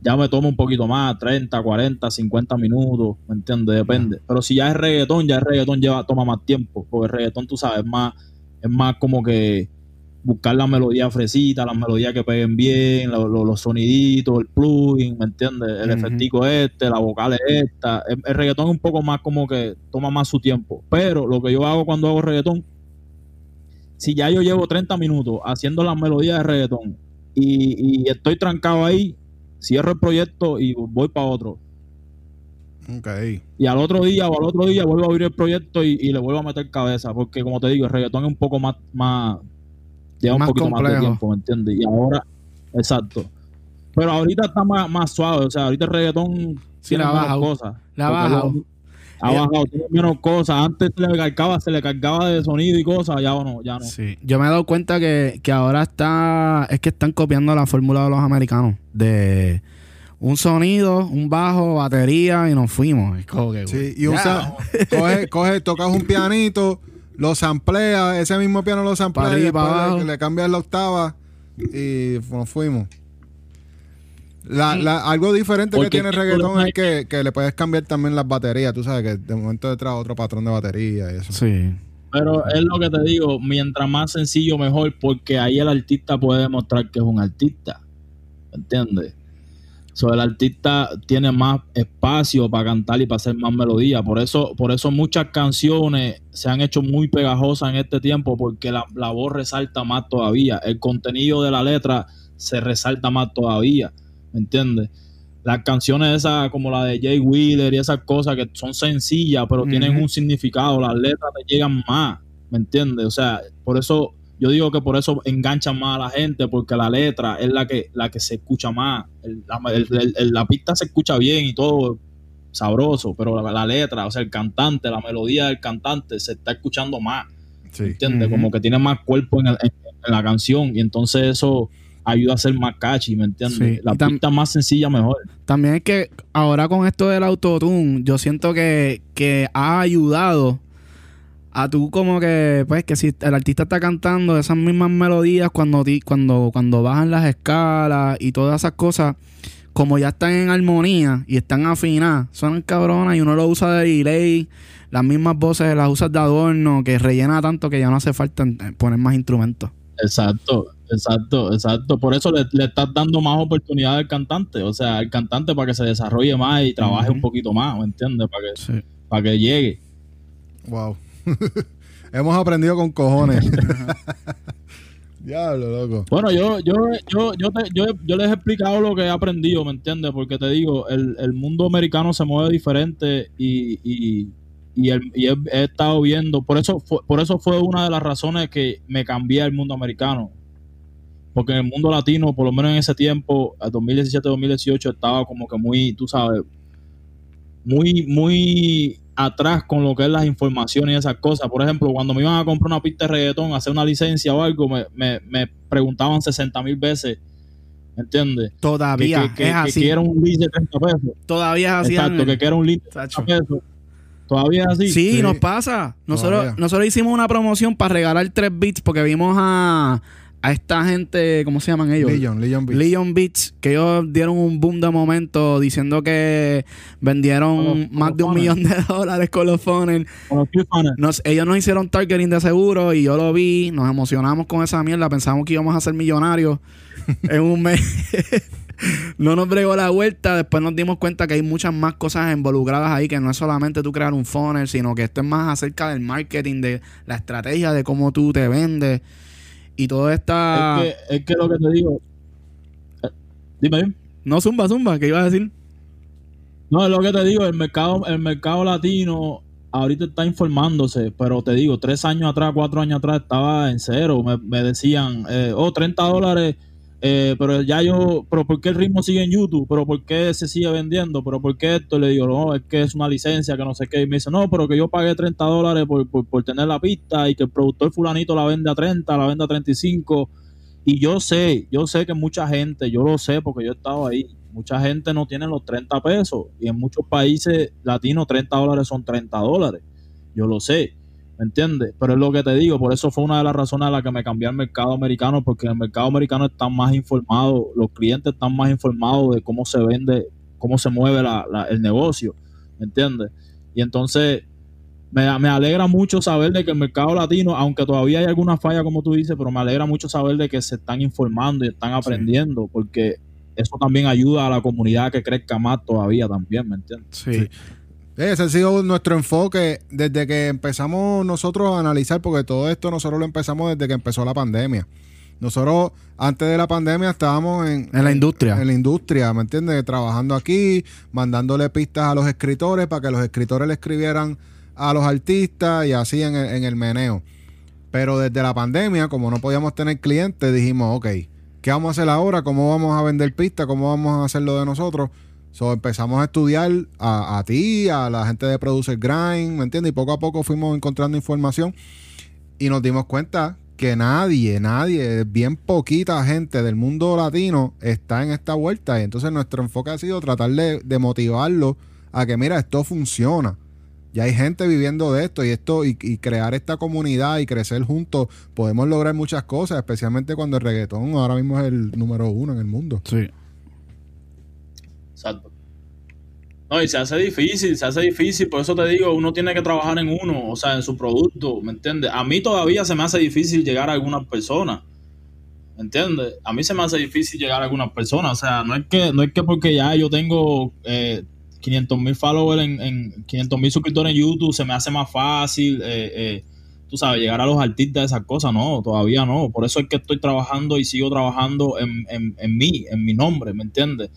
Ya me tomo un poquito más, 30, 40, 50 minutos, ¿me entiendes? Depende. Pero si ya es reggaetón, ya el reggaetón lleva, toma más tiempo, porque el reggaetón, tú sabes, es más, es más como que buscar la melodía fresita, las melodías que peguen bien, lo- lo- los soniditos, el plugin, ¿me entiendes? El Ujú. efectico este, la vocal es esta. El, el reggaetón es un poco más como que toma más su tiempo. Pero lo que yo hago cuando hago reggaetón, si ya yo llevo 30 minutos haciendo las melodías de reggaetón y, y estoy trancado ahí, cierro el proyecto y voy para otro. Ok. Y al otro día o al otro día vuelvo a abrir el proyecto y, y le vuelvo a meter cabeza. Porque como te digo, el reggaetón es un poco más, más lleva Más un poquito más de tiempo, ¿me entiendes? Y ahora, exacto. Pero ahorita está más, más suave, o sea, ahorita el reggaetón Sí, tiene la menos bajado. cosas. La ha Porque bajado. lo- Ha bajado, tiene menos cosas. Antes se le cargaba, se le cargaba de sonido y cosas, ya no, ya no. Sí. Yo me he dado cuenta que, que ahora está. Es que están copiando la fórmula de los americanos. De un sonido, un bajo, batería y nos fuimos. Es como que, Sí, y usa, coge, coge, tocas un pianito, lo samplea, ese mismo piano lo samplea Para y arriba, después le, le cambias la octava y nos fuimos. La, la- algo diferente que tiene el reggaetón es que, que le puedes cambiar también las baterías. Tú sabes que de momento detrás otro patrón de batería y eso. Sí. Pero es lo que te digo, mientras más sencillo mejor, porque ahí el artista puede demostrar que es un artista. ¿Me entiendes? So, el artista tiene más espacio para cantar y para hacer más melodía. Por eso, por eso muchas canciones se han hecho muy pegajosas en este tiempo, porque la, la voz resalta más todavía. El contenido de la letra se resalta más todavía. ¿Me entiendes? Las canciones esas como la de Jay Wheeler y esas cosas que son sencillas, pero tienen un significado. Las letras te llegan más. ¿Me entiendes? O sea, por eso yo digo que por eso enganchan más a la gente, porque la letra es la que, la que se escucha más. El- la, el- el- el- la pista se escucha bien y todo sabroso, pero la, la letra, o sea, el cantante, la melodía del cantante se está escuchando más. Sí. ¿Entiendes? Como que tiene más cuerpo en, el- en- en la canción y entonces eso ayuda a ser más catchy, ¿me entiendes? Sí, La pista más sencilla mejor. También es que ahora con esto del autotune, yo siento que, que ha ayudado a tú como que, pues, que si el artista está cantando esas mismas melodías cuando, ti- cuando, cuando bajan las escalas y todas esas cosas, como ya están en armonía y están afinadas, suenan cabronas y uno lo usa de delay, las mismas voces las usas de adorno, que rellena tanto que ya no hace falta poner más instrumentos. Exacto, exacto, exacto. Por eso le, le estás dando más oportunidad al cantante, o sea, al cantante para que se desarrolle más y trabaje un poquito más, ¿me entiendes? Para que, Sí. para que llegue. Wow. Hemos aprendido con cojones. Diablo, loco. Bueno, yo, yo, yo, yo, te- yo, yo les he explicado lo que he aprendido, ¿me entiendes? Porque te digo, el, el mundo americano se mueve diferente y, y, y, el- y he, he estado viendo, por eso, fue, por eso fue una de las razones que me cambié al mundo americano. Porque en el mundo latino, por lo menos en ese tiempo, a 2017-2018, estaba como que muy, tú sabes, muy, muy atrás con lo que es las informaciones y esas cosas. Por ejemplo, cuando me iban a comprar una pista de reggaetón, hacer una licencia o algo, me, me, me preguntaban 60 mil veces, ¿me entiendes? Que, Todavía que, que, es que así. quiera un lead de 30 pesos. Todavía es así. Exacto, que quiera un lead de 30 Tacho. pesos. Todavía es así. Sí, Sí. nos pasa. Nosotros, Todavía. nosotros hicimos una promoción para regalar tres beats porque vimos a, a esta gente, ¿cómo se llaman ellos? Legion, Legion Beats. Leon Beats, que ellos dieron un boom de momento diciendo que vendieron Con los- con más de un millón de dólares con los funnels. Con los Q-Funnels. Nos- ellos nos hicieron targeting de seguro y yo lo vi, nos emocionamos con esa mierda, pensamos que íbamos a ser millonarios en un mes. no nos bregó la vuelta, después nos dimos cuenta que hay muchas más cosas involucradas ahí, que no es solamente tú crear un funnel, sino que esto es más acerca del marketing, de la estrategia, de cómo tú te vendes. Y todo está... Es que, es que lo que te digo... eh, Dime, dime. No, zumba, zumba, ¿qué ibas a decir? No, es lo que te digo, el mercado, el mercado latino ahorita está informándose, pero te digo, tres años atrás, cuatro años atrás estaba en cero. Me, me decían, eh, oh, 30 dólares, eh, pero ya yo, pero ¿por qué el ritmo sigue en YouTube? ¿Pero por qué se sigue vendiendo? ¿Pero por qué esto? Le digo, no, es que es una licencia, que no sé qué. Y me dice, no, pero que yo pagué 30 dólares por, por, por tener la pista y que el productor fulanito la vende a 30, la vende a 35. Y yo sé, yo sé que mucha gente, yo lo sé porque yo he estado ahí, mucha gente no tiene los 30 pesos y en muchos países latinos 30 dólares son 30 dólares. Yo lo sé, ¿me entiendes? Pero es lo que te digo, por eso fue una de las razones a las que me cambié al mercado americano, porque en el mercado americano están más informados, los clientes están más informados de cómo se vende, cómo se mueve la- la- el negocio, ¿me entiendes? Y entonces me, me alegra mucho saber de que el mercado latino, aunque todavía hay alguna falla como tú dices, pero me alegra mucho saber de que se están informando y están aprendiendo, porque eso también ayuda a la comunidad a que crezca más todavía también, ¿me entiendes? Sí. Ese ha sido nuestro enfoque desde que empezamos nosotros a analizar, porque todo esto nosotros lo empezamos desde que empezó la pandemia. Nosotros, antes de la pandemia, estábamos en, En la industria. En la industria, ¿me entiendes? Trabajando aquí, mandándole pistas a los escritores para que los escritores le escribieran a los artistas y así en el, en el meneo. Pero desde la pandemia, como no podíamos tener clientes, dijimos, ok, ¿qué vamos a hacer ahora? ¿Cómo vamos a vender pistas? ¿Cómo vamos a hacerlo de nosotros? So, empezamos a estudiar a, a ti, a la gente de Producer Grind, ¿me entiendes? Y poco a poco fuimos encontrando información y nos dimos cuenta que nadie, nadie, bien poquita gente del mundo latino está en esta vuelta. Y entonces nuestro enfoque ha sido tratar de, de motivarlo a que, mira, esto funciona. Ya hay gente viviendo de esto y esto y, y crear esta comunidad y crecer juntos podemos lograr muchas cosas, especialmente cuando el reggaetón ahora mismo es el número uno en el mundo. Sí. Exacto. No, y se hace difícil, se hace difícil, por eso te digo, uno tiene que trabajar en uno, o sea, en su producto, ¿me entiendes? A mí todavía se me hace difícil llegar a algunas personas, ¿me entiendes? A mí se me hace difícil llegar a algunas personas, o sea, no es que, no es que porque ya yo tengo eh, 500 mil followers en, en 500 mil suscriptores en YouTube, se me hace más fácil, eh, eh, tú sabes, llegar a los artistas esas cosas, no, todavía no, por eso es que estoy trabajando y sigo trabajando en, en, en mí, en mi nombre, ¿me entiendes?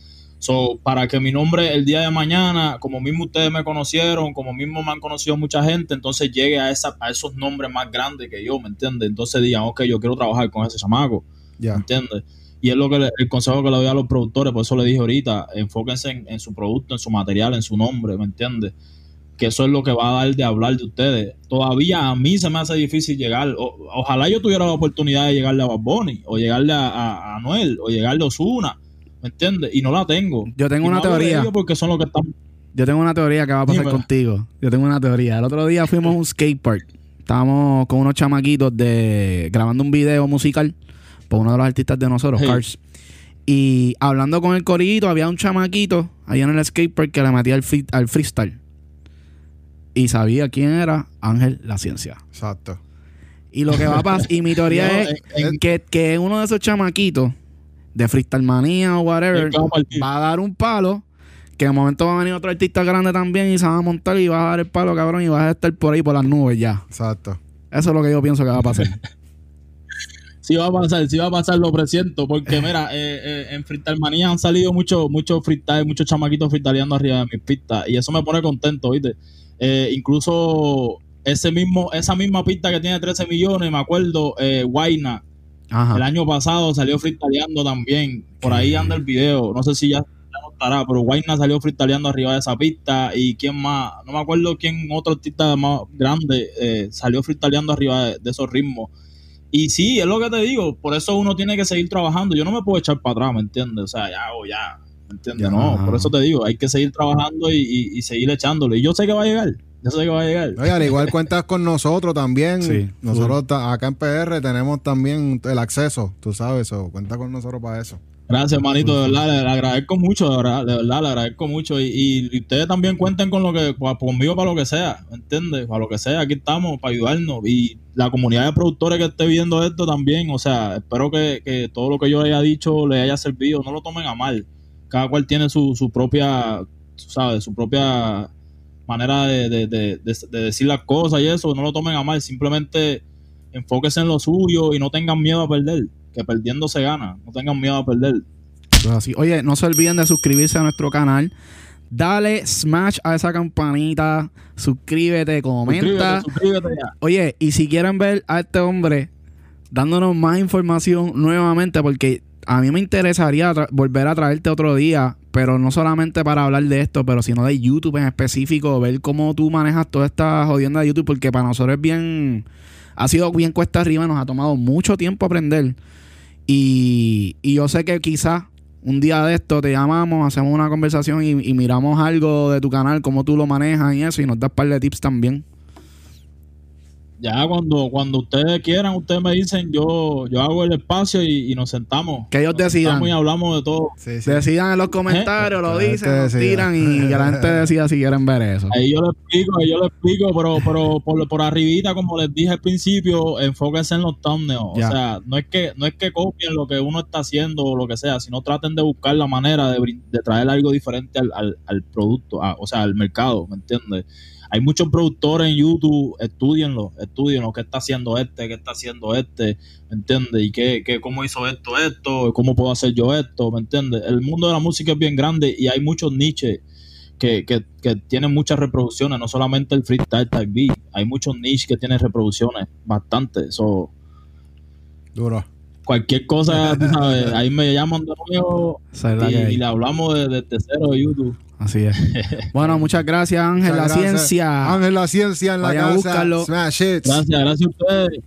So, para que mi nombre el día de mañana, como mismo ustedes me conocieron, como mismo me han conocido mucha gente, entonces llegue a, esa, a esos nombres más grandes que yo, ¿me entiendes? Entonces digan, ok, yo quiero trabajar con ese chamaco, ¿me Ya. entiendes? Y es lo que le- el consejo que le doy a los productores, por eso le dije ahorita, enfóquense en, en su producto, en su material, en su nombre, ¿me entiendes? Que eso es lo que va a dar de hablar de ustedes. Todavía a mí se me hace difícil llegar. O- ojalá yo tuviera la oportunidad de llegarle a Bad Bunny, o llegarle a, a, a Anuel, o llegarle a Osuna, ¿me entiendes? Y no la tengo. Yo tengo Y una no teoría. porque son los que están. Yo tengo una teoría que va a pasar contigo. Yo tengo una teoría. El otro día fuimos a un skate park. Estábamos con unos chamaquitos de grabando un video musical por uno de los artistas de nosotros, Hey. Cars. Y hablando con el corillito, había un chamaquito allá en el skate park que le metía al, free- al freestyle. Y sabía quién era Ángel La Ciencia. Exacto. Y lo que va a pasar, y mi teoría es en- en- que, que uno de esos chamaquitos de freestyle manía o whatever va a dar un palo que de momento va a venir otro artista grande también y se va a montar y va a dar el palo cabrón y vas a estar por ahí por las nubes ya Exacto. eso es lo que yo pienso que va a pasar Sí va a pasar, sí va a pasar, lo presiento, porque mira, eh, eh, en Freestyle Manía han salido muchos muchos freestyle, muchos chamaquitos freestyleando arriba de mis pistas, y eso me pone contento, ¿viste? Eh, incluso ese mismo, esa misma pista que tiene 13 millones, me acuerdo, eh, Guayna, el año pasado salió freestyleando también, por ahí anda el video, no sé si ya, ya no estará, pero Guayna salió freestyleando arriba de esa pista, y quién más, no me acuerdo quién otro artista más grande eh, salió freestyleando arriba de, de esos ritmos. Y sí, es lo que te digo, por eso uno tiene que seguir trabajando. Yo no me puedo echar para atrás, ¿me entiendes? O sea, ya o ya, ¿me entiendes? Ya. no, por eso te digo, hay que seguir trabajando y, y- y seguir echándole. Y yo sé que va a llegar, yo sé que va a llegar. Oye, al igual cuentas con nosotros también. Sí, nosotros acá en PR tenemos también el acceso, tú sabes, o cuenta con nosotros para eso. Gracias, manito, de verdad, le, agradezco mucho, de verdad, de verdad, le agradezco mucho. Y, y- y ustedes también cuenten con lo que, conmigo para lo que sea, ¿me entiendes? Para lo que sea, aquí estamos, para ayudarnos. Y la comunidad de productores que esté viendo esto también, o sea, espero que, que todo lo que yo haya dicho le haya servido, no lo tomen a mal. Cada cual tiene su, su propia, tú sabes, su propia manera de, de- de- de- de decir las cosas y eso, no lo tomen a mal, simplemente enfóquense en lo suyo y no tengan miedo a perder, que perdiendo se gana, no tengan miedo a perder. Pues así. Oye, no se olviden de suscribirse a nuestro canal. Dale smash a esa campanita, suscríbete, comenta. Suscríbete, suscríbete ya. Oye, y si quieren ver a este hombre dándonos más información nuevamente, porque a mí me interesaría volver a traerte otro día, pero no solamente para hablar de esto, pero sino de YouTube en específico, ver cómo tú manejas toda esta jodienda de YouTube, porque para nosotros es bien, ha sido bien cuesta arriba, nos ha tomado mucho tiempo aprender. Y, y yo sé que quizás un día de esto te llamamos, hacemos una conversación y, y miramos algo de tu canal, cómo tú lo manejas y eso, y nos das un par de tips también. Ya cuando, cuando ustedes quieran, ustedes me dicen, yo, yo hago el espacio y, y nos sentamos. Que ellos Nos decidan. y hablamos de todo. Sí, sí. Decidan en los comentarios, lo dicen, nos tiran y que la gente decida si quieren ver eso. Ahí yo le explico, ahí yo le explico, pero, pero por, por arribita, como les dije al principio, enfóquense en los thumbnails. Ya. O sea, no es que no es que copien lo que uno está haciendo o lo que sea, sino traten de buscar la manera de, brin- de traer algo diferente al, al, al producto, a- o sea, al mercado, ¿me entiendes? Hay muchos productores en YouTube, estudienlo, estudienlo, qué está haciendo este, qué está haciendo este, ¿me entiendes? Y qué, qué, cómo hizo esto, esto, cómo puedo hacer yo esto, ¿me entiendes? El mundo de la música es bien grande y hay muchos niches que, que, que tienen muchas reproducciones, no solamente el freestyle type beat, hay muchos niches que tienen reproducciones, bastante. So, Duro. cualquier cosa, tú sabes, ahí me llaman de nuevo y, le hablamos de, de cero de YouTube. Así es. Bueno, muchas gracias, Ángel. Muchas La gracias. ciencia. Ángel La Ciencia en la a casa. buscarlo. Smash it. Gracias, gracias a ustedes.